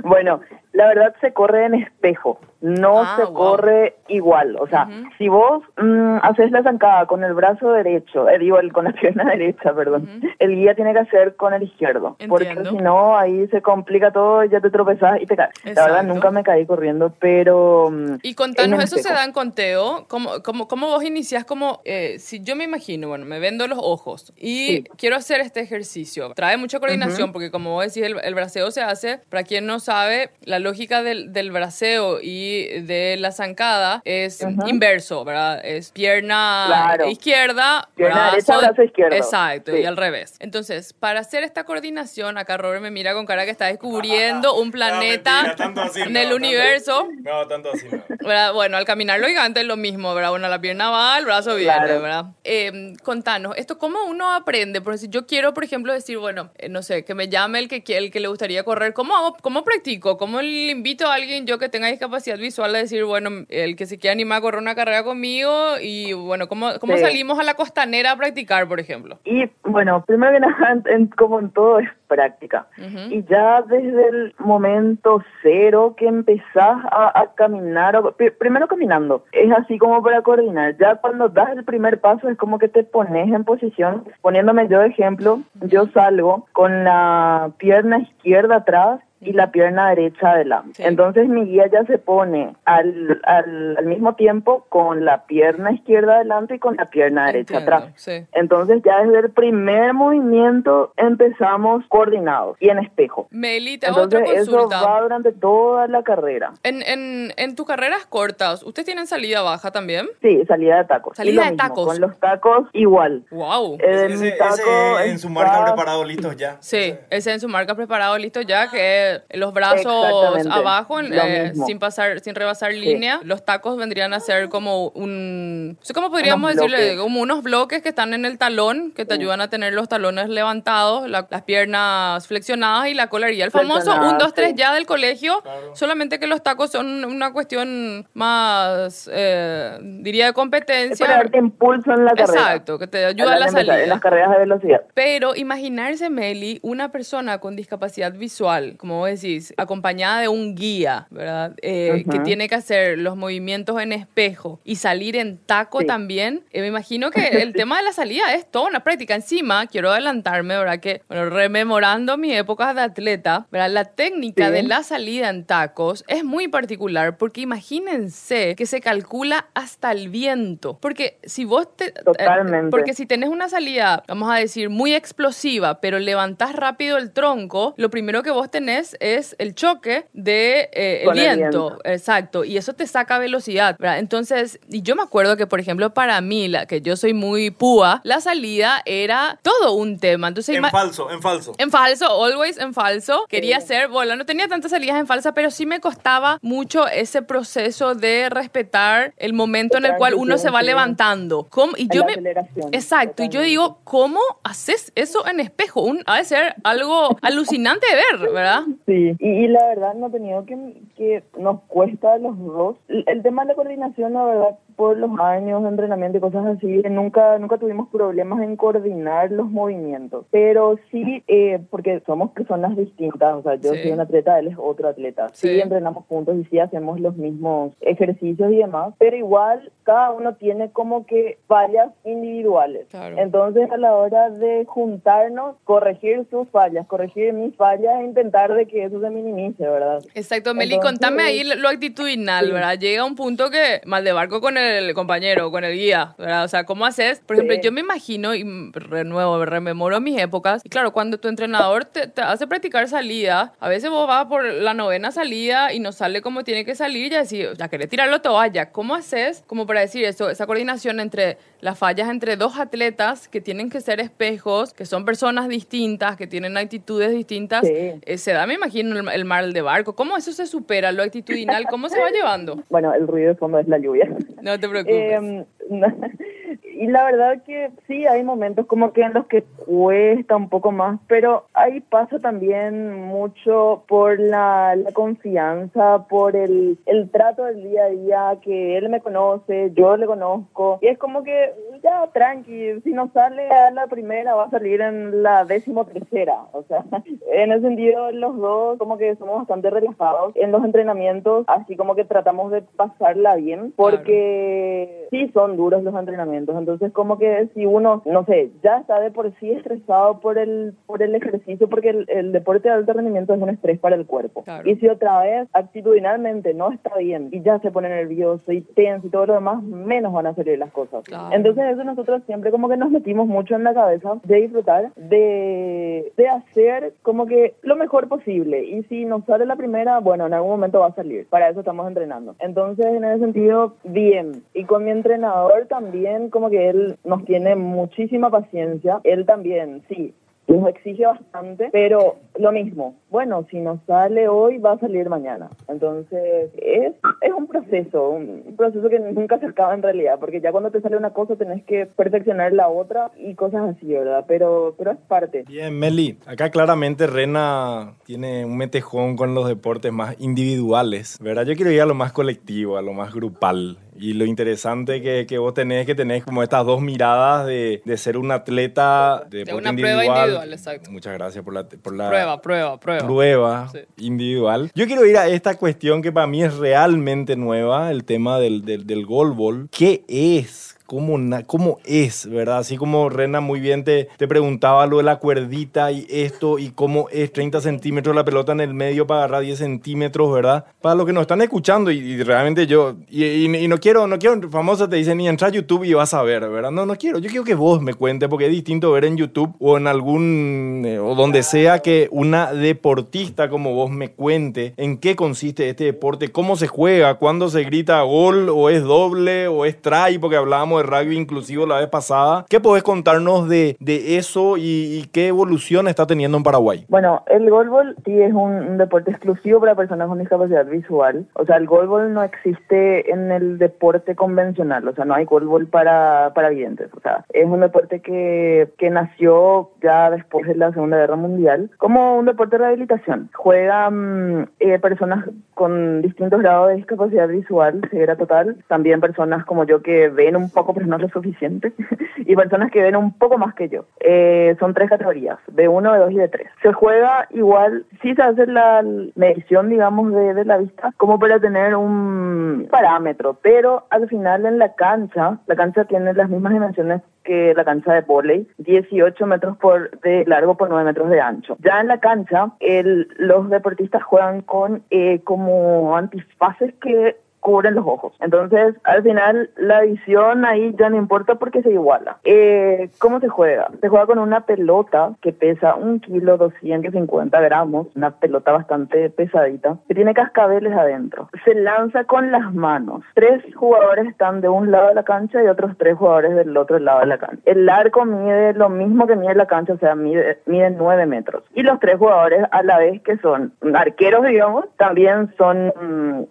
Bueno, la verdad se corre en espejo, no Ah, se wow. corre igual. O sea, Ujú. si vos mm, haces la zancada con el brazo derecho, eh, digo, el, con la pierna derecha, perdón, Ujú. el guía tiene que hacer con el izquierdo. Porque Entiendo. si no, ahí se complica todo, ya te tropezás y te caes. La verdad, Exacto. nunca me caí corriendo, pero... mm, Y contanos, ¿eso se da en conteo? ¿Cómo, cómo, cómo vos iniciás? Como, eh, si yo me imagino, bueno, me vendo los ojos y Sí. quiero hacer este ejercicio. Trae mucha coordinación porque como vos decís, el, el braceo se hace, para quien no sabe, la lógica del, del braceo y de la zancada es Ujú. inverso, ¿verdad? Es pierna Claro. izquierda, Pierna derecha, brazo izquierdo. Exacto, Sí. y al revés. Entonces, para hacer esta coordinación, acá Robert me mira con cara que está descubriendo un planeta mentira, tanto así, en no, el tanto- universo. No, tanto así no. ¿verdad? Bueno, al caminar lo gigante es lo mismo, ¿verdad? Bueno, la pierna va, el brazo viene, Claro. ¿verdad? Eh, contanos, ¿esto cómo uno aprende? Porque si yo quiero, por ejemplo, decir, bueno, eh, no sé, que me llame el que, el que le gustaría correr, ¿cómo, hago- ¿cómo practico? ¿Cómo le invito a alguien, yo que tenga discapacidad visual, a decir, bueno, el que se quiera animar a correr una carrera conmigo y, bueno, ¿cómo, cómo Sí. salimos a la costanera a practicar, por ejemplo? Y bueno, primero que nada, en- como en todo es práctica. Ujú. Y ya desde el momento cero que empezás a, a caminar, o- pri- primero caminando, es así como para coordinar. Ya cuando das el primer paso es como que te pones en posición. Poniéndome yo de ejemplo, yo salgo con la pierna izquierda atrás y la pierna derecha adelante. Sí. Entonces mi guía ya se pone al, al, al mismo tiempo con la pierna izquierda adelante y con la pierna derecha Entiendo, atrás. sí. Entonces ya desde el primer movimiento empezamos coordinados y en espejo. Meli, te hago Entonces otra eso consulta. va durante toda la carrera. En, en, en tus carreras cortas, ¿ustedes tienen salida baja también? Sí, salida de tacos. Y Salida lo de mismo, tacos. Con los tacos igual. ¡Wow! En Ese, taco ese en su marca está- preparado, listos ya. Sí, ese en su marca preparado, listo ya, que los brazos abajo, eh, sin pasar, sin rebasar línea. Los tacos vendrían a ser como un, cómo podríamos Unos decirle, bloques. como unos bloques que están en el talón, que te ayudan a tener los talones levantados, la- las piernas flexionadas y la colería. El famoso Flexionadas, 1, 2, 3 sí. ya del colegio, Claro. solamente que los tacos son una cuestión más, eh, diría, de Es competencia. para darte impulso en la carrera. Exacto, que te ayuda a la salida. En las carreras de velocidad. Pero imaginarse, Meli, una persona con discapacidad visual, como como decís, acompañada de un guía, ¿verdad? Eh, Que Ujú. tiene que hacer los movimientos en espejo y salir en taco Sí. también. eh, me imagino que el tema de la salida es toda una práctica. Encima, quiero adelantarme, ¿verdad? Que, bueno, rememorando mi época de atleta, ¿verdad? La técnica Sí. de la salida en tacos es muy particular porque imagínense que se calcula hasta el viento. Porque si vos te... eh, Totalmente. porque si tenés una salida, vamos a decir, muy explosiva, pero levantás rápido el tronco, lo primero que vos tenés es el choque de eh, el Con el viento. viento. Exacto. Y eso te saca velocidad, ¿verdad? Entonces, y yo me acuerdo que, por ejemplo, para mí, la, que yo soy muy púa, la salida era todo un tema. Entonces, ima- falso, en falso. en falso, always en falso. Quería ser bola, no tenía tantas salidas en falsa, pero sí me costaba mucho ese proceso de respetar el momento en el cual uno se va sí. levantando. ¿Cómo? Y En yo la me Exacto, y yo digo, ¿cómo haces eso en espejo? Un, ha de ser algo alucinante de ver, ¿verdad? Sí, y, y la verdad no he tenido que, que nos cuesta a los dos. El, el tema de la coordinación, la verdad, por los años de entrenamiento y cosas así, eh, nunca nunca tuvimos problemas en coordinar los movimientos. Pero sí, eh, porque somos personas distintas, o sea, yo Sí. soy un atleta, él es otro atleta. Sí. Sí. entrenamos juntos y sí hacemos los mismos ejercicios y demás, pero igual cada uno tiene como que fallas individuales. Claro. Entonces, a la hora de juntarnos, corregir sus fallas, corregir mis fallas e intentar de que eso se minimice, ¿verdad? Exacto, Meli, Entonces, contame ahí lo actitudinal, sí. ¿verdad? Llega un punto que mal de barco con el compañero, con el guía, ¿verdad? O sea, ¿cómo haces? Por ejemplo, Sí. yo me imagino y renuevo, rememoro mis épocas. Y claro, cuando tu entrenador te, te hace practicar salida, a veces vos vas por la novena salida y no sale como tiene que salir, ya decís, ya querés tirarlo toalla. ¿Cómo haces como para decir eso, esa coordinación entre las fallas entre dos atletas que tienen que ser espejos, que son personas distintas, que tienen actitudes distintas? Sí. Eh, se da, me imagino, el, el mal de barco. ¿Cómo eso se supera? ¿Lo actitudinal? ¿Cómo se va llevando? Bueno, el ruido de fondo es la lluvia. No te preocupes. Eh, y la verdad que sí, hay momentos como que en los que cuesta un poco más, pero ahí pasa también mucho por la, la confianza, por el, el trato del día a día, que él me conoce, yo le conozco, y es como que ya tranqui, si no sale a la primera va a salir en la décimo tercera, o sea, en ese sentido los dos como que somos bastante relajados en los entrenamientos, así como que tratamos de pasarla bien, porque sí son duros los entrenamientos, entonces como que si uno, no sé, ya está de por sí estresado por el, por el ejercicio, porque el, el deporte de alto rendimiento es un estrés para el cuerpo. Claro. Y si otra vez actitudinalmente no está bien y ya se pone nervioso y tenso y todo lo demás, menos van a salir las cosas. Claro. Entonces eso nosotros siempre como que nos metimos mucho en la cabeza de disfrutar, de, de hacer como que lo mejor posible. Y si nos sale la primera, bueno, en algún momento va a salir. Para eso estamos entrenando. Entonces, en ese sentido, bien. Y con mi entrenador también, como que él nos tiene muchísima paciencia. Él también, sí. Nos exige bastante, pero lo mismo. Bueno, si no sale hoy, va a salir mañana. Entonces, es, es un proceso, un proceso que nunca se acaba en realidad, porque ya cuando te sale una cosa tenés que perfeccionar la otra y cosas así, ¿verdad? Pero, pero es parte. Bien, Meli, acá claramente Rena tiene un metejón con los deportes más individuales, ¿verdad? Yo quiero ir a lo más colectivo, a lo más grupal. Y lo interesante que, que vos tenés, que tenés como estas dos miradas de, de ser un atleta de, deporte una prueba individual, exacto. Muchas gracias por la, por la Prueba, prueba, prueba. prueba Sí. individual. Yo quiero ir a esta cuestión que para mí es realmente nueva, el tema del, del, del goalball. ¿Qué es? ¿Cómo, ¿Cómo es, verdad? Así como Rena muy bien te, te preguntaba lo de la cuerdita y esto y cómo es 30 centímetros la pelota en el medio para agarrar 10 centímetros, ¿verdad? Para los que nos están escuchando y, y realmente yo, y, y- y no quiero, no quiero, famosa te dicen, ni entra a YouTube y vas a ver, ¿verdad? No, no quiero, yo quiero que vos me cuentes porque es distinto ver en YouTube o en algún, eh, o donde sea que una deportista como vos me cuente en qué consiste este deporte, cómo se juega, cuándo se grita gol o es doble o es try, porque hablábamos de rugby inclusivo la vez pasada. ¿Qué podés contarnos de, de eso y, y qué evolución está teniendo en Paraguay? Bueno, el golbol sí es un, un deporte exclusivo para personas con discapacidad visual. O sea, el golbol no existe en el deporte convencional. O sea, no hay golbol para, para videntes. O sea, es un deporte que, que nació ya después de la Segunda Guerra Mundial como un deporte de rehabilitación. Juegan eh, personas con distintos grados de discapacidad visual, ceguera total, también personas como yo que ven un poco pero no lo suficiente, y personas que ven un poco más que yo. Eh, son tres categorías, de 1, de 2 y de 3. Se juega igual, sí se hace la medición, digamos, de, de la vista, como para tener un parámetro, pero al final en la cancha, la cancha tiene las mismas dimensiones que la cancha de volei, 18 metros por de largo por 9 metros de ancho. Ya en la cancha, el, los deportistas juegan con eh, como antifaces que cubren los ojos. Entonces, al final, la visión ahí ya no importa porque se iguala. Eh, ¿Cómo se juega? Se juega con una pelota que pesa un kilo 250 gramos, una pelota bastante pesadita, que tiene cascabeles adentro. Se lanza con las manos. Tres jugadores están de un lado de la cancha y otros tres jugadores del otro lado de la cancha. El arco mide lo mismo que mide la cancha, o sea, mide, mide 9 metros. Y los tres jugadores, a la vez que son arqueros, digamos, también son,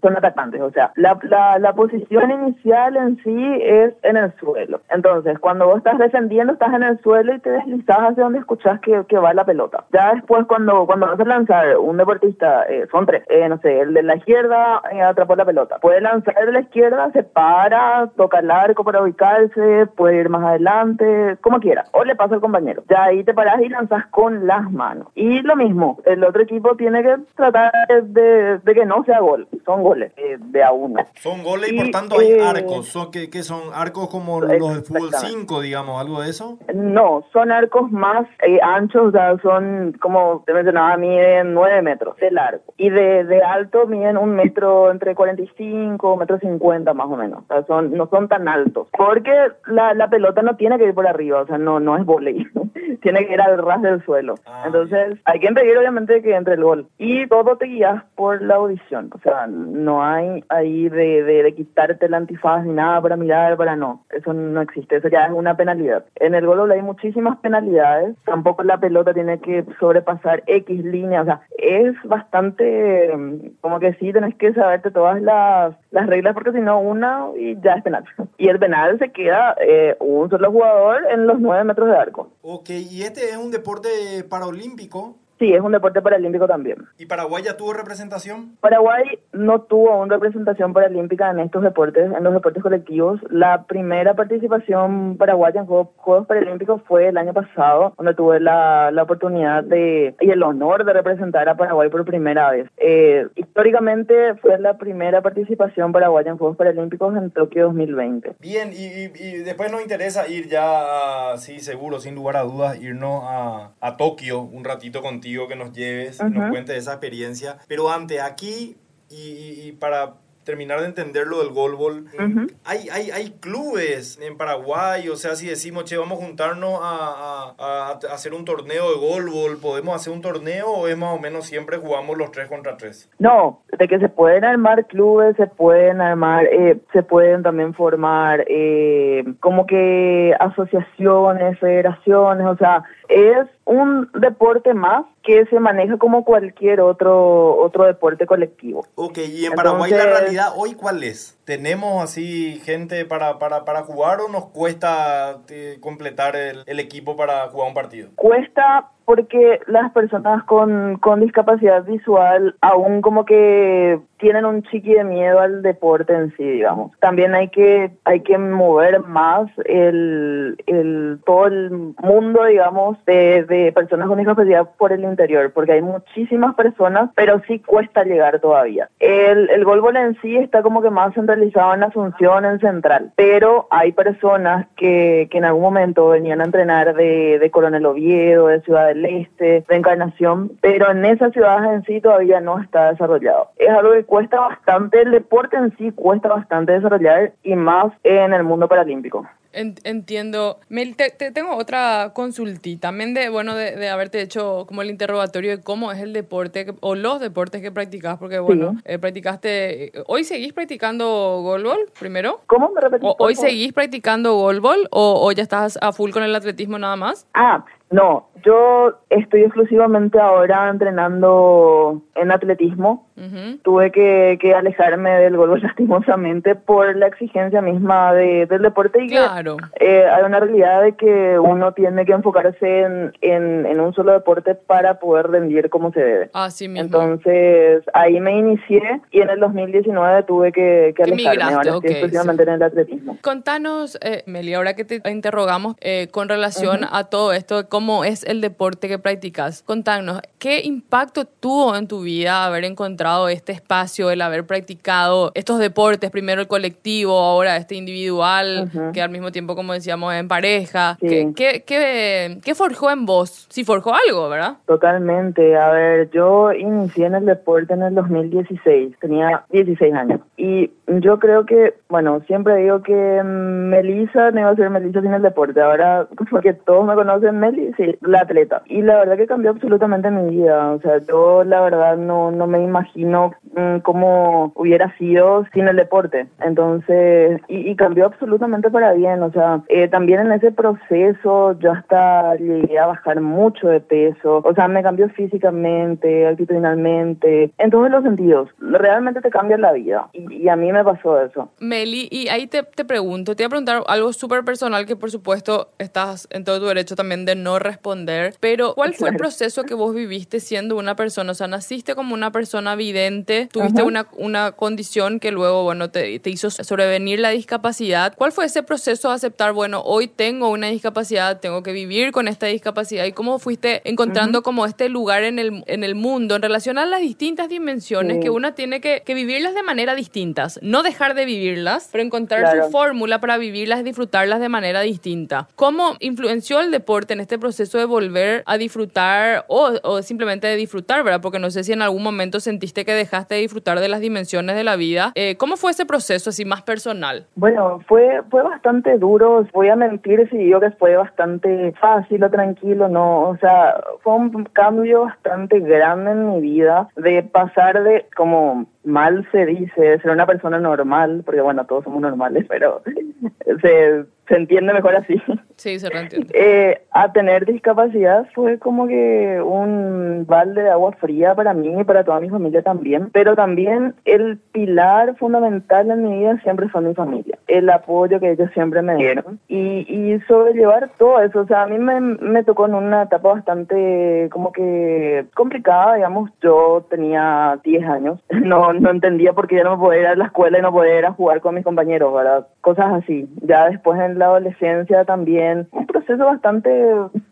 son atacantes, o sea, la, la, posición inicial en sí es en el suelo. Entonces, cuando vos estás defendiendo, estás en el suelo y te deslizas hacia donde escuchas que, que va la pelota. Ya después, cuando, cuando vas a lanzar un deportista, eh, son tres, eh, no sé, el de la izquierda eh, atrapó la pelota. Puede lanzar de la izquierda, se para, toca el arco para ubicarse, puede ir más adelante, como quiera. O le pasa al compañero. Ya ahí te paras y lanzas con las manos. Y lo mismo, el otro equipo tiene que tratar de, de que no sea gol. Son goles de a uno. Son goles y, por tanto hay arcos. ¿Son, ¿qué, son arcos como los de fútbol 5, digamos, algo de eso? No, son arcos más eh, anchos, o sea, son como te mencionaba, miden 9 metros de largo. Y de, de alto miden un metro entre 45, metro 50 más o menos. O sea, son, no son tan altos. Porque la, la pelota no tiene que ir por arriba, o sea, no, no es volei. tiene que ir al ras del suelo. Ah, Entonces, hay que impedir obviamente que entre el gol. Y todo te guías por la audición. O sea, no hay ahí de, quitarte el antifaz ni nada para mirar, para no. Eso no existe, eso ya es una penalidad. En el gol hay muchísimas penalidades, tampoco la pelota tiene que sobrepasar X líneas, o sea, es bastante, como que sí, tenés que saberte todas las, las reglas porque si no, una y ya es penal. Y el penal se queda eh, un solo jugador en los nueve metros de arco. Ok, y este es un deporte paraolímpico. Sí, es un deporte paralímpico también. ¿Y Paraguay ya tuvo representación? Paraguay no tuvo aún representación paralímpica en estos deportes, en los deportes colectivos. La primera participación paraguaya en Juegos, Paralímpicos fue el año pasado, donde tuve la, la, oportunidad de y el honor de representar a Paraguay por primera vez. Eh, históricamente fue la primera participación paraguaya en Juegos Paralímpicos en Tokio 2020. Bien, y, y, después nos interesa ir ya, sí, seguro, sin lugar a dudas, irnos a, a Tokio un ratito contigo que nos lleves, y nos cuentes esa experiencia. Pero antes, aquí, y, y para terminar de entender lo del golbol. hay, hay, hay clubes en Paraguay, o sea, si decimos, che, vamos a juntarnos a, a, hacer un torneo de golbol, ¿podemos hacer un torneo o es más o menos siempre jugamos los tres contra tres? No, de que se pueden armar clubes, se pueden armar, eh, se pueden también formar eh, como que asociaciones, federaciones, o sea, es un deporte más que se maneja como cualquier otro otro deporte colectivo. Ok, y en Paraguay la realidad hoy cuál es? ¿Tenemos así gente para, para, para jugar o nos cuesta eh, completar el, el equipo para jugar un partido? Cuesta porque las personas con, con discapacidad visual aún como que tienen un chiqui de miedo al deporte en sí, digamos. También hay que, hay que mover más el, el, todo el mundo, digamos, de, de personas con discapacidad por el interior, porque hay muchísimas personas, pero sí cuesta llegar todavía. El, el golbol en sí está como que más centralizado en Asunción, en Central, pero hay personas que, que en algún momento venían a entrenar de, de Coronel Oviedo, de Ciudad del Este, de Encarnación, pero en esas ciudades en sí todavía no está desarrollado. Es algo que cuesta bastante, el deporte en sí cuesta bastante desarrollar y más en el mundo paralímpico. Entiendo. Mel, te, tengo otra consultita. También de, bueno, de, haberte hecho como el interrogatorio de cómo es el deporte o los deportes que practicas, porque bueno, eh, practicaste, ¿hoy seguís practicando golbol primero? ¿Cómo me repetís? ¿Hoy seguís practicando golbol o, o ya estás a full con el atletismo nada más? Ah, No, yo estoy exclusivamente ahora entrenando en atletismo. Ujú. Tuve que, que alejarme del golf lastimosamente por la exigencia misma de- del deporte y que Claro. eh, hay una realidad de que uno tiene que enfocarse en, en, en un solo deporte para poder rendir como se debe. Así mismo. Entonces ahí me inicié y en el 2019 tuve que, que alejarme. Ahora ok, estoy exclusivamente sí. en el atletismo. Contanos, eh, Meli, ahora que te interrogamos eh, con relación a todo esto, de cómo es el deporte que practicas. Contanos, ¿qué impacto tuvo en tu vida haber encontrado este espacio, el haber practicado estos deportes, primero el colectivo, ahora este individual, Ujú. que al mismo tiempo, como decíamos, en pareja? Sí. ¿Qué, qué, qué, qué forjó en vos? Si forjó algo, ¿verdad? Totalmente. A ver, yo inicié en el deporte en el 2016. Tenía 16 años. Y yo creo que, bueno, siempre digo que mm, Melissa no iba a ser Melissa sin el deporte. Ahora, porque todos me conocen Meli, sí, la atleta. Y la verdad que cambió absolutamente mi vida. O sea, yo la verdad no, no me imagino mm, cómo hubiera sido sin el deporte. Entonces, y, cambió absolutamente para bien. O sea, eh, también en ese proceso yo hasta llegué a bajar mucho de peso. O sea, me cambió físicamente, actitudinalmente, en todos los sentidos. Realmente te cambia la vida. Y, y a mí me pasó eso. Meli, y ahí te, te pregunto, te voy a preguntar algo súper personal que por supuesto estás en todo tu derecho también de no responder, pero ¿cuál fue el proceso que vos viviste siendo una persona? O sea, naciste como una persona vidente, tuviste Ajá. una, una condición que luego, bueno, te, te hizo sobrevenir la discapacidad. ¿Cuál fue ese proceso de aceptar, bueno, hoy tengo una discapacidad, tengo que vivir con esta discapacidad? ¿Y cómo fuiste encontrando como este lugar en el, en el mundo en relación a las distintas dimensiones Sí. que uno tiene que, que vivirlas de manera distintas? No dejar de vivirlas, pero encontrar Claro. su fórmula para vivirlas y disfrutarlas de manera distinta. ¿Cómo influenció el deporte en este proceso de volver a disfrutar o, o simplemente de disfrutar, verdad? Porque no sé si en algún momento sentiste que dejaste de disfrutar de las dimensiones de la vida. Eh, ¿Cómo fue ese proceso así más personal? Bueno, fue fue bastante duro. Voy a mentir si digo que fue bastante fácil o tranquilo, no. O sea, fue un cambio bastante grande en mi vida de pasar de, como mal se dice, ser una persona normal, porque bueno, todos somos normales, pero se, se entiende mejor así. Sí, se reentiende. Eh, a tener discapacidad fue como que un balde de agua fría para mí y para toda mi familia también, pero también el pilar fundamental en mi vida siempre fue mi familia, el apoyo que ellos siempre me dieron y, y sobrellevar todo eso, o sea, a mí me, me tocó en una etapa bastante como que complicada, digamos, yo tenía 10 años, no, no entendía por qué ya no podía ir a la escuela y no podía ir a jugar con mis compañeros, ¿verdad? Cosas así. Ya después en la adolescencia también, un proceso bastante,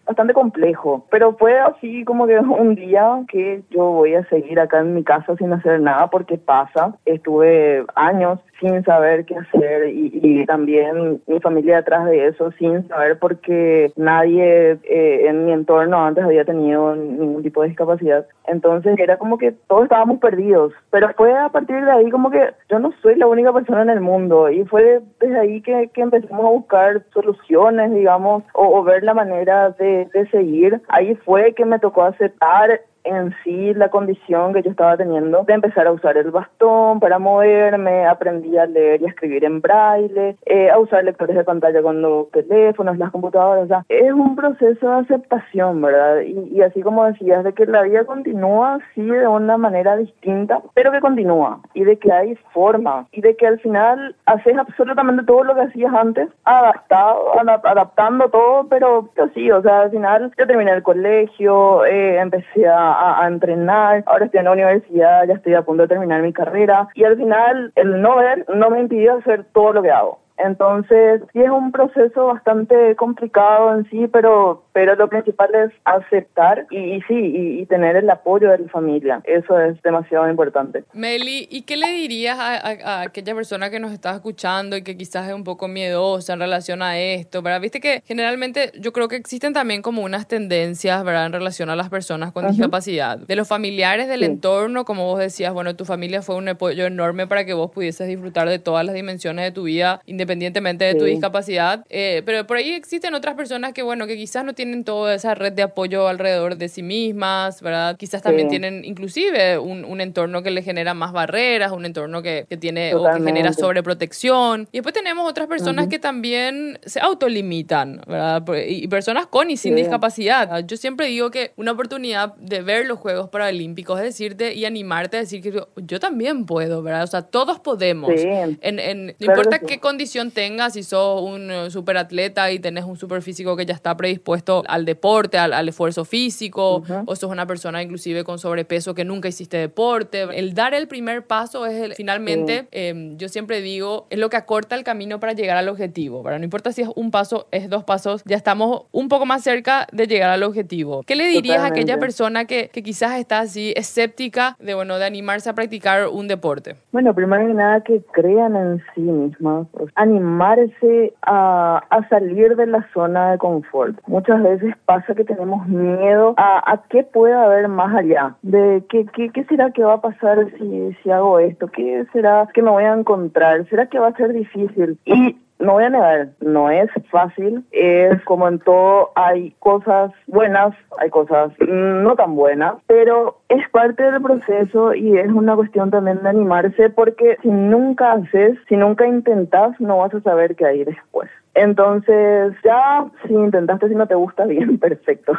bastante complejo, pero fue así como que un día que yo voy a seguir acá en mi casa sin hacer nada porque pasa, estuve años sin saber qué hacer y, y también mi familia detrás de eso sin saber porque nadie eh, en mi entorno antes había tenido ningún tipo de discapacidad. Entonces era como que todos estábamos perdidos, pero fue a partir de ahí como que yo no soy la única persona en el mundo y fue desde ahí que, empezamos a buscar soluciones, digamos, o, ver la manera de seguir. Ahí fue que me tocó aceptar en sí la condición que yo estaba teniendo de empezar a usar el bastón para moverme, aprendí a leer y a escribir en braille, eh, a usar lectores de pantalla con los teléfonos, las computadoras, o sea, es un proceso de aceptación, ¿verdad? Y, y así como decías, de que la vida continúa, sí, de una manera distinta, pero que continúa, y de que hay forma, y de que al final haces absolutamente todo lo que hacías antes, adaptado, adap- adaptando todo, pero, pero sí, o sea, al final yo terminé el colegio, eh, empecé a, a- a entrenar, ahora estoy en la universidad, ya estoy a punto de terminar mi carrera, y al final el no ver no me impidió hacer todo lo que hago. Entonces, sí es un proceso bastante complicado en sí, pero, pero lo principal es aceptar y, y sí, y, y tener el apoyo de la familia. Eso es demasiado importante. Meli, ¿y qué le dirías a, a- a aquella persona que nos está escuchando y que quizás es un poco miedosa en relación a esto, ¿verdad? Viste que generalmente yo creo que existen también como unas tendencias, ¿verdad? En relación a las personas con discapacidad. De los familiares, del Sí. entorno, como vos decías, bueno, tu familia fue un apoyo enorme para que vos pudieses disfrutar de todas las dimensiones de tu vida, independientemente independientemente de tu Sí. discapacidad. Eh, pero por ahí existen otras personas que, bueno, que quizás no tienen toda esa red de apoyo alrededor de sí mismas, ¿verdad? Quizás también Sí. tienen inclusive un, un entorno que le genera más barreras, un entorno que, que tiene o que Totalmente. genera sobreprotección. Y después tenemos otras personas que también se autolimitan, ¿verdad? Y y personas con y sin Sí. discapacidad. Yo siempre digo que una oportunidad de ver los Juegos Paralímpicos es decirte y animarte a decir que yo, también puedo, ¿verdad? O sea, todos podemos. Sí. En, en- no Claro importa qué condición tengas, si sos un eh, superatleta y tenés un super físico que ya está predispuesto al deporte, al, al esfuerzo físico, o sos una persona inclusive con sobrepeso que nunca hiciste deporte. El dar el primer paso es el- finalmente, eh, yo siempre digo, es lo que acorta el camino para llegar al objetivo. ¿verdad? No importa si es un paso, es dos pasos, ya estamos un poco más cerca de llegar al objetivo. ¿Qué le dirías a aquella persona que, que quizás está así escéptica de, bueno, de animarse a practicar un deporte? Bueno, primero que nada que crean en sí mismas, animarse a, a salir de la zona de confort. Muchas veces pasa que tenemos miedo a, a qué puede haber más allá, de qué, qué, qué será que va a pasar si, si hago esto, qué será que me voy a encontrar, será que va a ser difícil. Y no voy a negar, no es fácil, es como en todo, hay cosas buenas, hay cosas no tan buenas, pero es parte del proceso y es una cuestión también de animarse porque si nunca haces, si nunca intentas, no vas a saber qué hay después. Entonces, ya si intentaste, si no te gusta, bien, perfecto.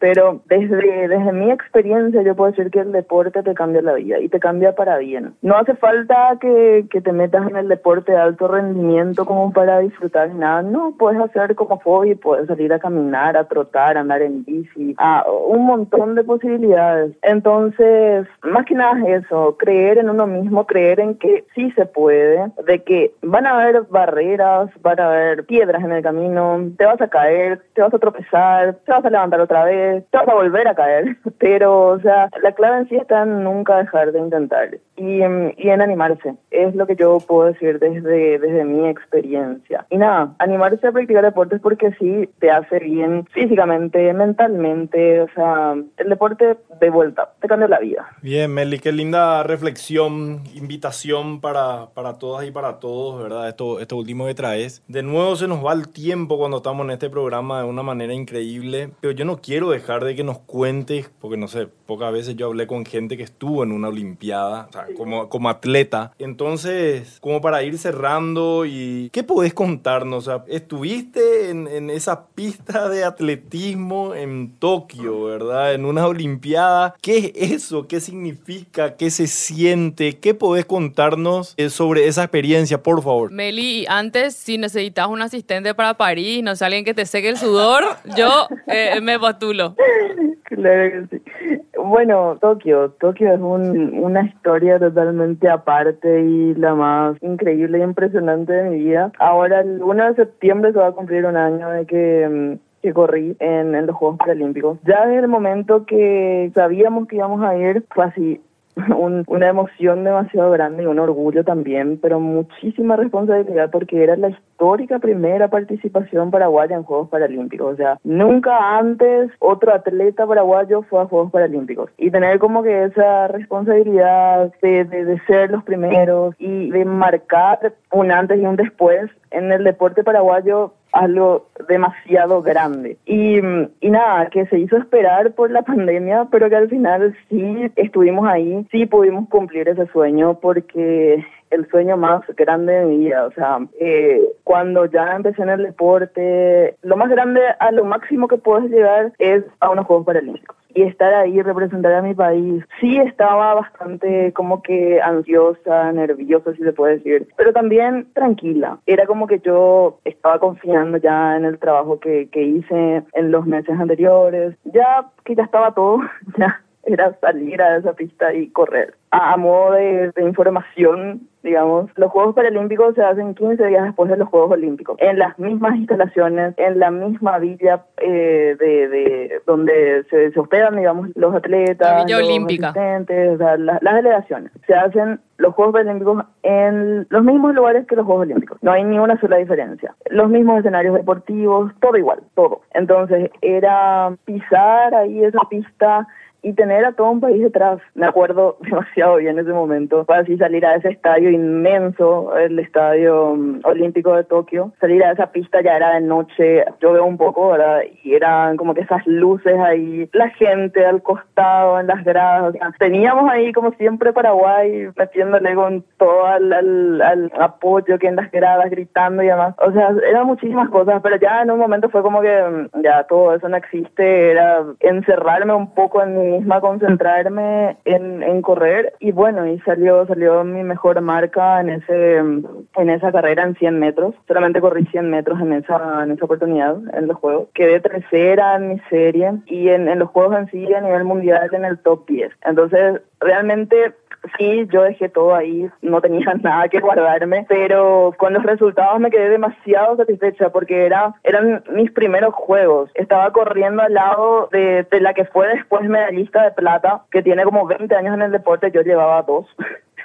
Pero desde, desde mi experiencia, yo puedo decir que el deporte te cambia la vida y te cambia para bien. No hace falta que, que te metas en el deporte de alto rendimiento como para disfrutar nada. No, puedes hacer como hobby, puedes salir a caminar, a trotar, a andar en bici, a un montón de posibilidades. Entonces, más que nada es eso, creer en uno mismo, creer en que sí se puede, de que van a haber barreras, van a haber piedras en el camino, te vas a caer, te vas a tropezar, te vas a levantar otra vez, te vas a volver a caer. Pero, o sea, la clave en sí está en nunca dejar de intentar y, en- y en animarse. Es lo que yo puedo decir desde, desde mi experiencia. Y nada, animarse a practicar deportes porque sí te hace bien físicamente, mentalmente, o sea, el deporte de vuelta, te cambia la vida. Bien, Meli, qué linda reflexión, invitación para, para todas y para todos, ¿verdad? Esto, esto último que traes. De nuevo se nos va el tiempo cuando estamos en este programa de una manera increíble, pero yo no quiero dejar de que nos cuentes, porque no sé, pocas veces yo hablé con gente que estuvo en una Olimpiada, o sea, como, como atleta. Entonces, como para ir cerrando, y ¿qué podés contarnos? O sea, estuviste en, en esa pista de atletismo en Tokio, ¿verdad? En una Olimpiada. ¿Qué es eso? ¿Qué significa? ¿Qué se siente? ¿Qué podés contarnos eh, sobre esa experiencia, por favor? Meli, antes, si necesitas un asistente para París, no sé, alguien que te seque el sudor, yo eh, me postulo. Claro que sí. Bueno, Tokio. Tokio es un- una historia totalmente aparte y la más increíble e impresionante de mi vida. Ahora, el 1 de septiembre se va a cumplir un año de que, mm, que corrí en, en los Juegos Paralímpicos. Ya desde el momento que sabíamos que íbamos a ir, fue así, un- una emoción demasiado grande y un orgullo también, pero muchísima responsabilidad porque era la histórica primera participación paraguaya en Juegos Paralímpicos. O sea, nunca antes otro atleta paraguayo fue a Juegos Paralímpicos. Y tener como que esa responsabilidad de, de, de ser los primeros y de marcar un antes y un después en el deporte paraguayo algo demasiado grande. Y, mm, y nada, que se hizo esperar por la pandemia, pero que al final sí estuvimos ahí, sí pudimos cumplir ese sueño porque el sueño más grande de mi vida, o sea, eh, cuando ya empecé en el deporte, lo más grande, a lo máximo que puedes llegar es a unos Juegos Paralímpicos y estar ahí, representar a mi país. Sí estaba bastante como que ansiosa, nerviosa, si se puede decir, pero también tranquila. Era como que yo estaba confiando ya en el trabajo que, que hice en los meses anteriores, ya que ya estaba todo, ya era salir a esa pista y correr. A, a modo de, de información, digamos, los Juegos Paralímpicos se hacen 15 días después de los Juegos Olímpicos, en las mismas instalaciones, en la misma villa eh, de, de donde se, se hospedan, digamos, los atletas, La los asistentes, o sea, la- las delegaciones. Se hacen los Juegos Paralímpicos en los mismos lugares que los Juegos Olímpicos. No hay ni una sola diferencia. Los mismos escenarios deportivos, todo igual, todo. Entonces, era pisar ahí esa pista y tener a todo un país detrás. Me acuerdo demasiado bien ese momento. Fue así salir a ese estadio inmenso, el estadio mm, olímpico de Tokio. Salir a esa pista ya era de noche, yo veo un poco, ¿verdad? Y eran como que esas luces ahí, la gente al costado, en las gradas. Teníamos ahí como siempre Paraguay metiéndole con todo al, apoyo que en las gradas, gritando y demás. O sea, eran muchísimas cosas, pero ya en un momento fue como que mm, ya todo eso no existe, era encerrarme un poco en mí misma, concentrarme en, correr y bueno, y salió salió mi mejor marca en ese en esa carrera en 100 metros. Solamente corrí 100 metros en esa en esa oportunidad en los juegos. Quedé tercera en mi serie y en, en los juegos en sí a nivel mundial en el top 10. Entonces, realmente sí, yo dejé todo ahí, no tenía nada que guardarme, pero con los resultados me quedé demasiado satisfecha porque era, eran mis primeros juegos. Estaba corriendo al lado de, de la que fue después medallista de plata, que tiene como 20 años en el deporte, yo llevaba dos.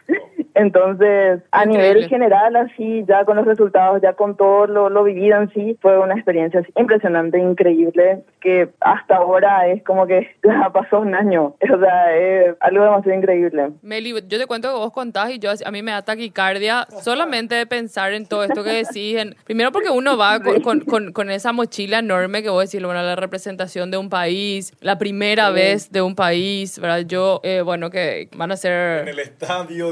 Entonces, a Increíble. nivel general, así, ya con los resultados, ya con todo lo, lo vivido en sí, fue una experiencia así impresionante, increíble, que hasta ahora es como que ya pasó un año. O sea, es algo demasiado increíble. Meli, yo te cuento que vos contás y yo a mí me da taquicardia solamente de pensar en todo esto que decís. En, primero porque uno va con, con, con- con esa mochila enorme que vos decís, bueno, la representación de un país, la primera vez de un país, ¿verdad? Yo, eh, bueno, que van a ser... el Estadio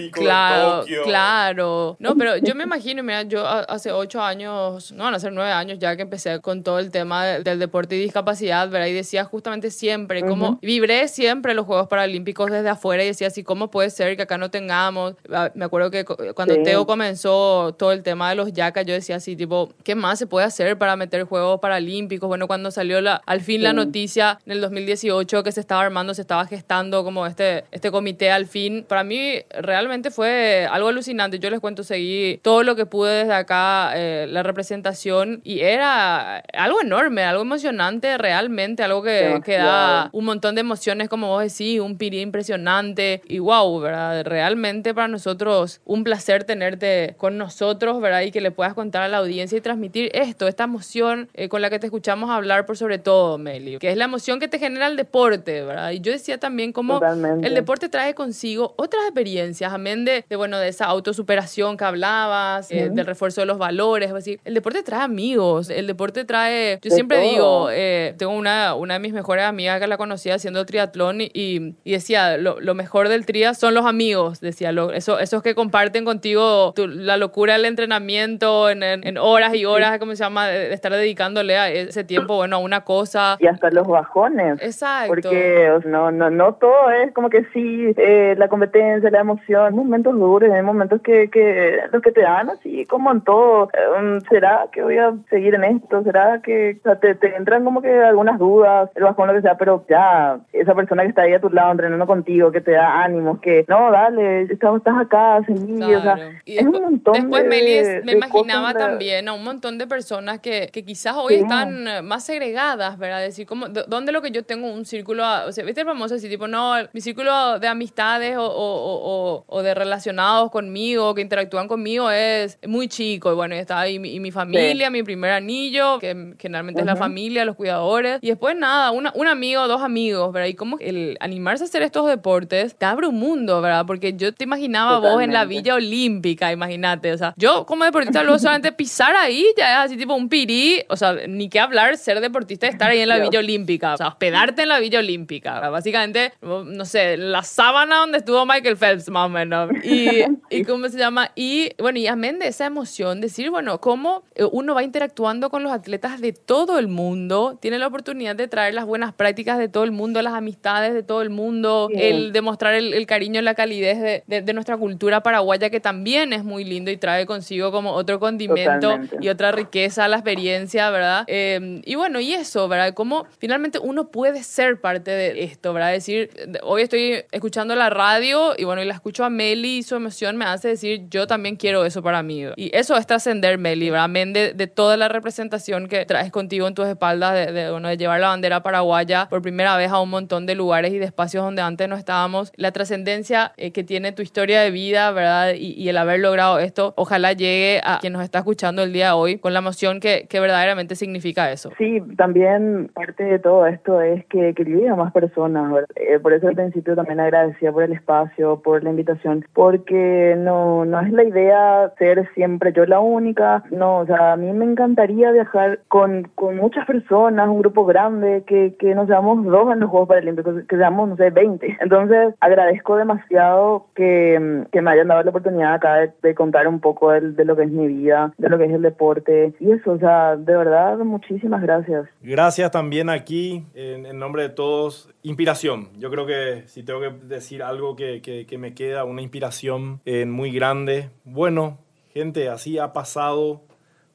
Olímpico Claro, claro. No, pero yo me imagino, mira, yo hace ocho años, no van a ser nueve años ya que empecé con todo el tema de- del deporte y discapacidad, ¿verdad? Y decía justamente siempre, como vibré siempre los Juegos Paralímpicos desde afuera y decía así, ¿cómo puede ser que acá no tengamos? Ah, Me acuerdo que cu- cuando Sí. Teo comenzó todo el tema de los yacas, yo decía así, tipo, ¿qué más se puede hacer para meter Juegos Paralímpicos? Bueno, cuando salió la, al fin la noticia en el 2018 que se estaba armando, se estaba gestando como este, este comité al fin, para mí realmente fue algo alucinante. Yo les cuento, seguí todo lo que pude desde acá, eh, la representación, y era algo enorme, algo emocionante realmente, algo que, que da un montón de emociones, como vos decís, un pirí impresionante, y wow, ¿verdad? Realmente para nosotros un placer tenerte con nosotros, ¿verdad? Y que le puedas contar a la audiencia y transmitir esto, esta emoción eh, con la que te escuchamos hablar por sobre todo, Meli, que es la emoción que te genera el deporte, ¿verdad? Y yo decía también como Totalmente. el deporte trae consigo otras experiencias, amén de, de, bueno, de esa autosuperación que hablabas, eh, del refuerzo de los valores, es decir, el deporte trae amigos, el deporte trae, yo De siempre todo. digo, eh, tengo una, una de mis mejores amigas que la conocía haciendo triatlón y, y, decía, lo, lo mejor del tria son los amigos, decía, lo- eso, esos que comparten contigo tu- la locura del entrenamiento en, en- en horas y horas, ¿cómo se llama?, de, de estar dedicándole a ese tiempo, bueno, a una cosa. Y hasta los bajones. Exacto. Porque o sea, no, no, no todo es como que sí, eh, la competencia, la emoción, hay momentos duros, hay momentos que, que los que te dan así, como en todo, um, ¿será que voy a seguir en esto? ¿Será que o sea, te, te entran como que algunas dudas, el bajón, lo que sea, pero ya, esa persona que está ahí a tu lado entrenando contigo, que te da ánimos, que no, dale, estás, estás acá, seguí, o sea, Claro. Y es un montón después de, Meli, es- me imaginaba también a un montón de personas que, que quizás hoy Sí. están más segregadas, ¿verdad? Decir, como, ¿dó- ¿dónde lo que yo tengo un círculo, o sea, ¿viste el famoso así, tipo, no, mi círculo de amistades o, o- o- o- o de relacionados conmigo, que interactúan conmigo es muy chico, y bueno, está ahí mi, y mi familia, mi primer anillo, que generalmente es la familia, los cuidadores, y después nada, una, un amigo, dos amigos, ¿verdad? Y como el animarse a hacer estos deportes te abre un mundo, ¿verdad? Porque yo te imaginaba vos en la Totalmente. Villa Olímpica, imagínate. O sea, yo como deportista luego solamente pisar ahí ya es así tipo un pirí. O sea, ni que hablar ser deportista estar ahí en la Villa Olímpica. O sea, hospedarte en la Villa Olímpica. Sea, básicamente, no sé, la sábana donde estuvo Michael Phelps, más o menos. Y, y cómo se llama. Y bueno, y amén de esa emoción, decir, bueno, cómo eh, uno va interactuando con los atletas de todo el mundo, tiene la oportunidad de traer las buenas prácticas de todo el mundo, las amistades de todo el mundo, Sí. el demostrar el, el cariño la calidez de, de- de nuestra cultura paraguaya, que también es muy lindo y trae consigo como otro condimento Totalmente. y otra riqueza a la experiencia, ¿verdad? Eh, y bueno, y eso, ¿verdad? Cómo finalmente uno puede ser parte de esto, ¿verdad? Es decir, de- hoy estoy escuchando la radio y bueno, y la escucho a Meli y su emoción me hace decir, yo también quiero eso para mí. Y eso es trascender, Meli. Amén de, de toda la representación que traes contigo en tus espaldas, de, de, bueno, de llevar la bandera paraguaya por primera vez a un montón de lugares y de espacios donde antes no estábamos. La trascendencia eh, que tiene tu historia de vida, ¿verdad? Y, y, el haber logrado esto, ojalá llegue a quien nos está escuchando el día de hoy con la emoción que, que verdaderamente significa eso. Sí, también parte de todo esto es que, que a más personas. Eh, por eso al principio también agradecía por el espacio, por la invitación, porque no, no es la idea ser siempre yo la única, no, o sea, a mí me encantaría viajar con, con muchas personas, un grupo grande, que, que no seamos dos en los Juegos Paralímpicos, que seamos, no sé, 20. Entonces, agradezco demasiado que, que me hayan dado la oportunidad acá de, de contar un poco de, de, lo que es mi vida, de lo que es el deporte. Y eso, o sea, de verdad, muchísimas gracias. Gracias también aquí, en, en nombre de todos. Inspiración. Yo creo que si tengo que decir algo que, que, me queda, una inspiración eh, muy grande. Bueno, gente, así ha pasado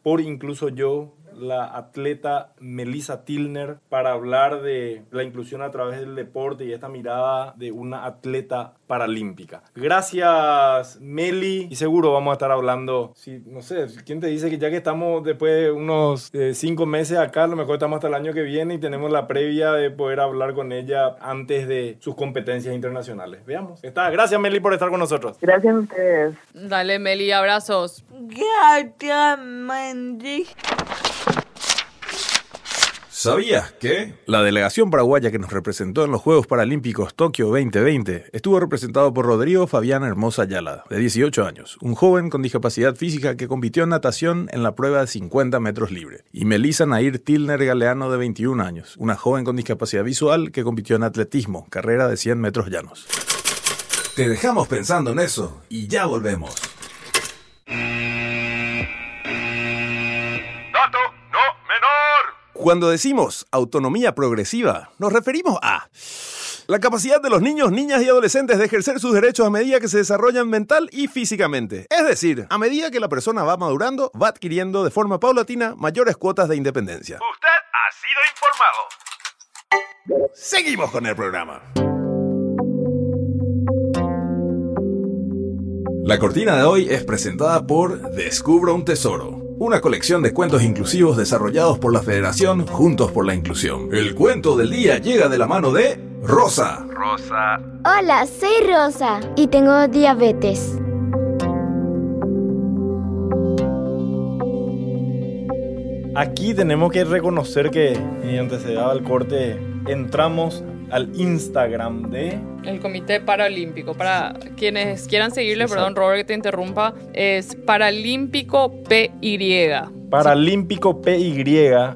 por incluso yo la atleta Melissa Tilner para hablar de la inclusión a través del deporte y esta mirada de una atleta paralímpica. Gracias Meli y seguro vamos a estar hablando, si, no sé, ¿quién te dice que ya que estamos después de unos eh, cinco meses acá, a lo mejor estamos hasta el año que viene y tenemos la previa de poder hablar con ella antes de sus competencias internacionales. Veamos. Está. Gracias Meli por estar con nosotros. Gracias a ustedes. Dale Meli, abrazos. Gracias Mendy. ¿Sabías que? La delegación paraguaya que nos representó en los Juegos Paralímpicos Tokio 2020 estuvo representado por Rodrigo Fabián Hermosa Ayala, de 18 años, un joven con discapacidad física que compitió en natación en la prueba de 50 metros libre, y Melissa Nair Tilner Galeano, de 21 años, una joven con discapacidad visual que compitió en atletismo, carrera de 100 metros llanos. Te dejamos pensando en eso y ya volvemos. Cuando decimos autonomía progresiva, nos referimos a la capacidad de los niños, niñas y adolescentes de ejercer sus derechos a medida que se desarrollan mental y físicamente. Es decir, a medida que la persona va madurando, va adquiriendo de forma paulatina mayores cuotas de independencia. Usted ha sido informado. Seguimos con el programa. La cortina de hoy es presentada por Descubra un Tesoro, una colección de cuentos inclusivos desarrollados por la Federación Juntos por la Inclusión. El cuento del día llega de la mano de Rosa. Rosa. Hola, soy Rosa y tengo diabetes. Aquí tenemos que reconocer que, mediante se daba el corte, entramos al Instagram de el Comité Paralímpico. Para quienes quieran seguirle, perdón Robert que te interrumpa, es Paralímpico PY. Paralímpico PY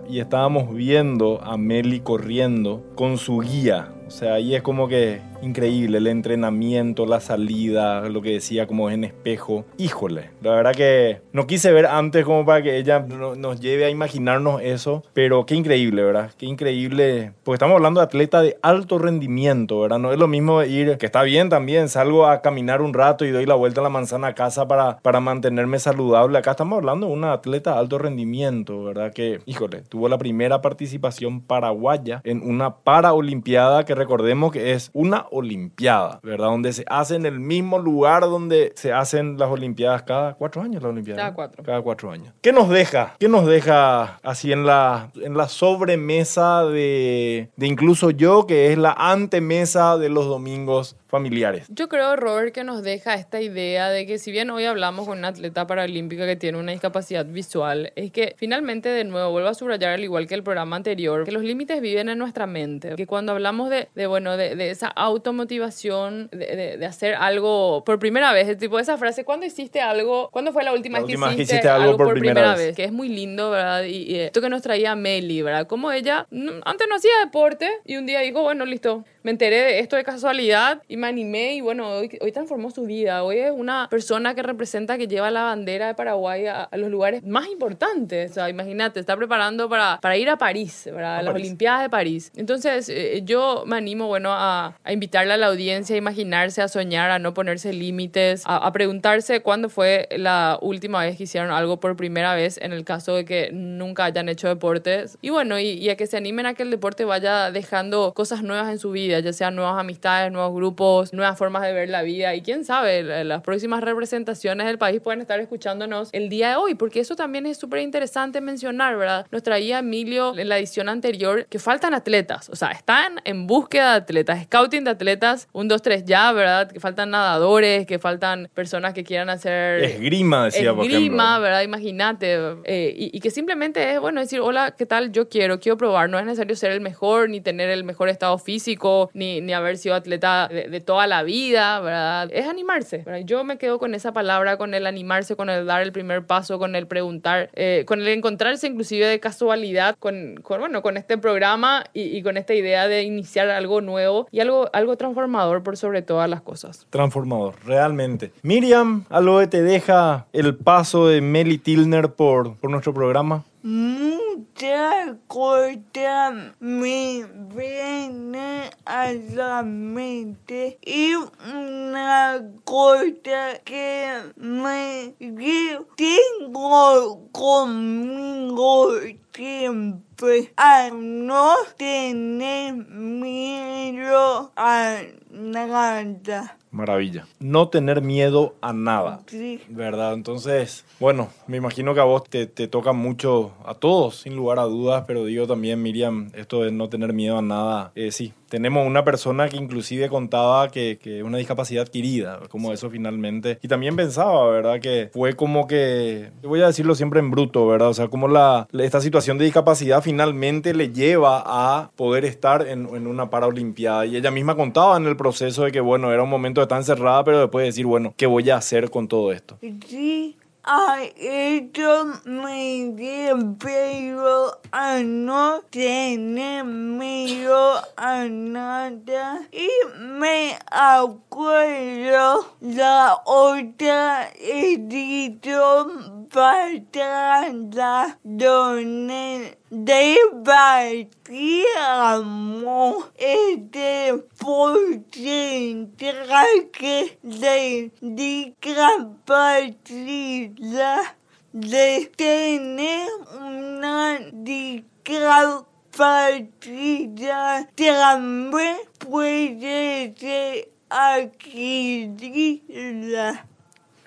y estábamos viendo a Meli corriendo con su guía. O sea, ahí es como que increíble el entrenamiento, la salida, lo que decía como en espejo. Híjole, la verdad que no quise ver antes como para que ella no, nos lleve a imaginarnos eso, pero qué increíble, ¿verdad? Qué increíble, porque estamos hablando de atleta de alto rendimiento, ¿verdad? No es lo mismo ir, que está bien también, salgo a caminar un rato y doy la vuelta a la manzana a casa para, para mantenerme saludable. Acá estamos hablando de una atleta de alto rendimiento, ¿verdad? Que, híjole, tuvo la primera participación paraguaya en una paraolimpiada que recordemos que es una olimpiada, ¿verdad? Donde se hace en el mismo lugar donde se hacen las olimpiadas cada cuatro años, la olimpiada. Cada cuatro. Cada cuatro años. ¿Qué nos deja? ¿Qué nos deja así en la, en la sobremesa de, de incluso yo, que es la antemesa de los domingos familiares? Yo creo, Robert, que nos deja esta idea de que si bien hoy hablamos con una atleta paralímpica que tiene una discapacidad visual, es que finalmente, de nuevo, vuelvo a subrayar, al igual que el programa anterior, que los límites viven en nuestra mente. Que cuando hablamos de, de bueno, de, de, esa automotivación, de, de, de, hacer algo por primera vez, tipo esa frase, ¿cuándo hiciste algo? ¿Cuándo fue la última, La última que hiciste, hiciste algo algo, por por, primera primera, vez? vez? Que es muy lindo, ¿verdad? Y, y esto que nos traía Meli, ¿verdad? Como ella antes no hacía deporte y un día dijo, bueno, listo, me enteré de esto de casualidad y me animé y bueno, hoy, hoy transformó su vida. Hoy es una persona que representa, que lleva la bandera de Paraguay a, a los lugares más importantes. O sea, imagínate, está preparando para, para ir a París, ¿verdad? A, las París. Olimpiadas de París. Entonces, eh, yo me animo, bueno, a, a invitarle a la audiencia a imaginarse, a soñar, a no ponerse límites, a, a preguntarse cuándo fue la última vez que hicieron algo por primera vez en el caso de que nunca hayan hecho deportes. Y bueno, y, y a que se animen a que el deporte vaya dejando cosas nuevas en su vida, ya sean nuevas amistades, nuevos grupos, nuevas formas de ver la vida. Y quién sabe, la- las próximas representaciones del país pueden estar escuchándonos el día de hoy, porque eso también es súper interesante mencionar, ¿verdad? Nos traía Emilio en la edición anterior que faltan atletas, o sea, están en búsqueda de atletas, scouting de atletas, un, dos, tres ya, ¿verdad? Que faltan nadadores, que faltan personas que quieran hacer Esgrima, decía, por esgrima, ejemplo. ¿verdad? Imagínate. eh, y, y que simplemente es, bueno, decir, hola, ¿qué tal? Yo quiero, quiero probar. No es necesario ser el mejor, ni tener el mejor estado físico, ni, ni haber sido atleta de, toda la vida, ¿verdad? Es animarse. Yo me quedo con esa palabra, con el animarse, con el dar el primer paso, con el preguntar, eh, con el encontrarse inclusive de casualidad con, con, bueno, con este programa y, con esta idea de iniciar algo nuevo y algo, algo transformador por sobre todas las cosas. Transformador, realmente. Miriam, algo que te deja el paso de Meli Tilner por, por nuestro programa. Muchas cosas me vienen a la mente y una cosa que me que tengo conmigo siempre a no tener miedo a nada. Maravilla. No tener miedo a nada. Sí. ¿Verdad? Entonces, bueno, me imagino que a vos te, te toca mucho, a todos, sin lugar a dudas, pero digo también, Miriam, esto de no tener miedo a nada, eh, sí, tenemos una persona que inclusive contaba que, que una discapacidad adquirida, como eso finalmente, y también pensaba, ¿verdad? Que fue como que, voy a decirlo siempre en bruto, ¿verdad? O sea, como la, esta situación de discapacidad finalmente le lleva a poder estar en, en una paralimpiada, y ella misma contaba en el proceso de que, bueno, era un momento de estar encerrada, pero después de decir, bueno, ¿qué voy a hacer con todo esto? Sí, a esto me refiero a no tener miedo a nada. Y me acuerdo la otra edición pasada donde debatíamos este porcentaje de discapacidad de tener una discapacidad también puede ser adquirida.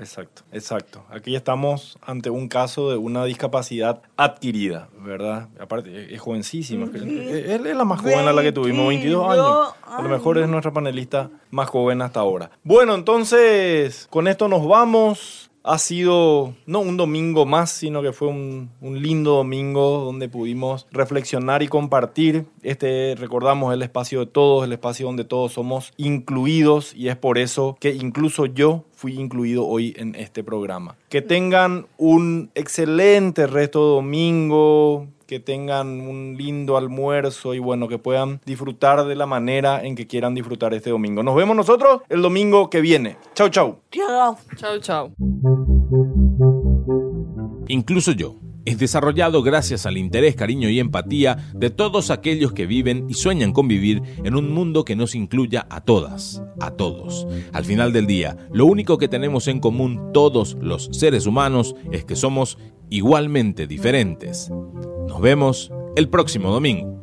Exacto, exacto. Aquí estamos ante un caso de una discapacidad adquirida, ¿verdad? Aparte, es jovencísima. creo. Es es la más joven a la que tuvimos, 22 años. A lo mejor es nuestra panelista más joven hasta ahora. Bueno, entonces, con esto nos vamos. Ha sido no un domingo más, sino que fue un, lindo domingo donde pudimos reflexionar y compartir. Este, recordamos, el espacio de todos, el espacio donde todos somos incluidos y es por eso que incluso yo fui incluido hoy en este programa. Que tengan un excelente resto de domingo, que tengan un lindo almuerzo y bueno, que puedan disfrutar de la manera en que quieran disfrutar este domingo. Nos vemos nosotros el domingo que viene. Chau, chau. Chao, chao. Incluso yo. Es desarrollado gracias al interés, cariño y empatía de todos aquellos que viven y sueñan con vivir en un mundo que nos incluya a todas, a todos. Al final del día, lo único que tenemos en común todos los seres humanos es que somos igualmente diferentes. Nos vemos el próximo domingo.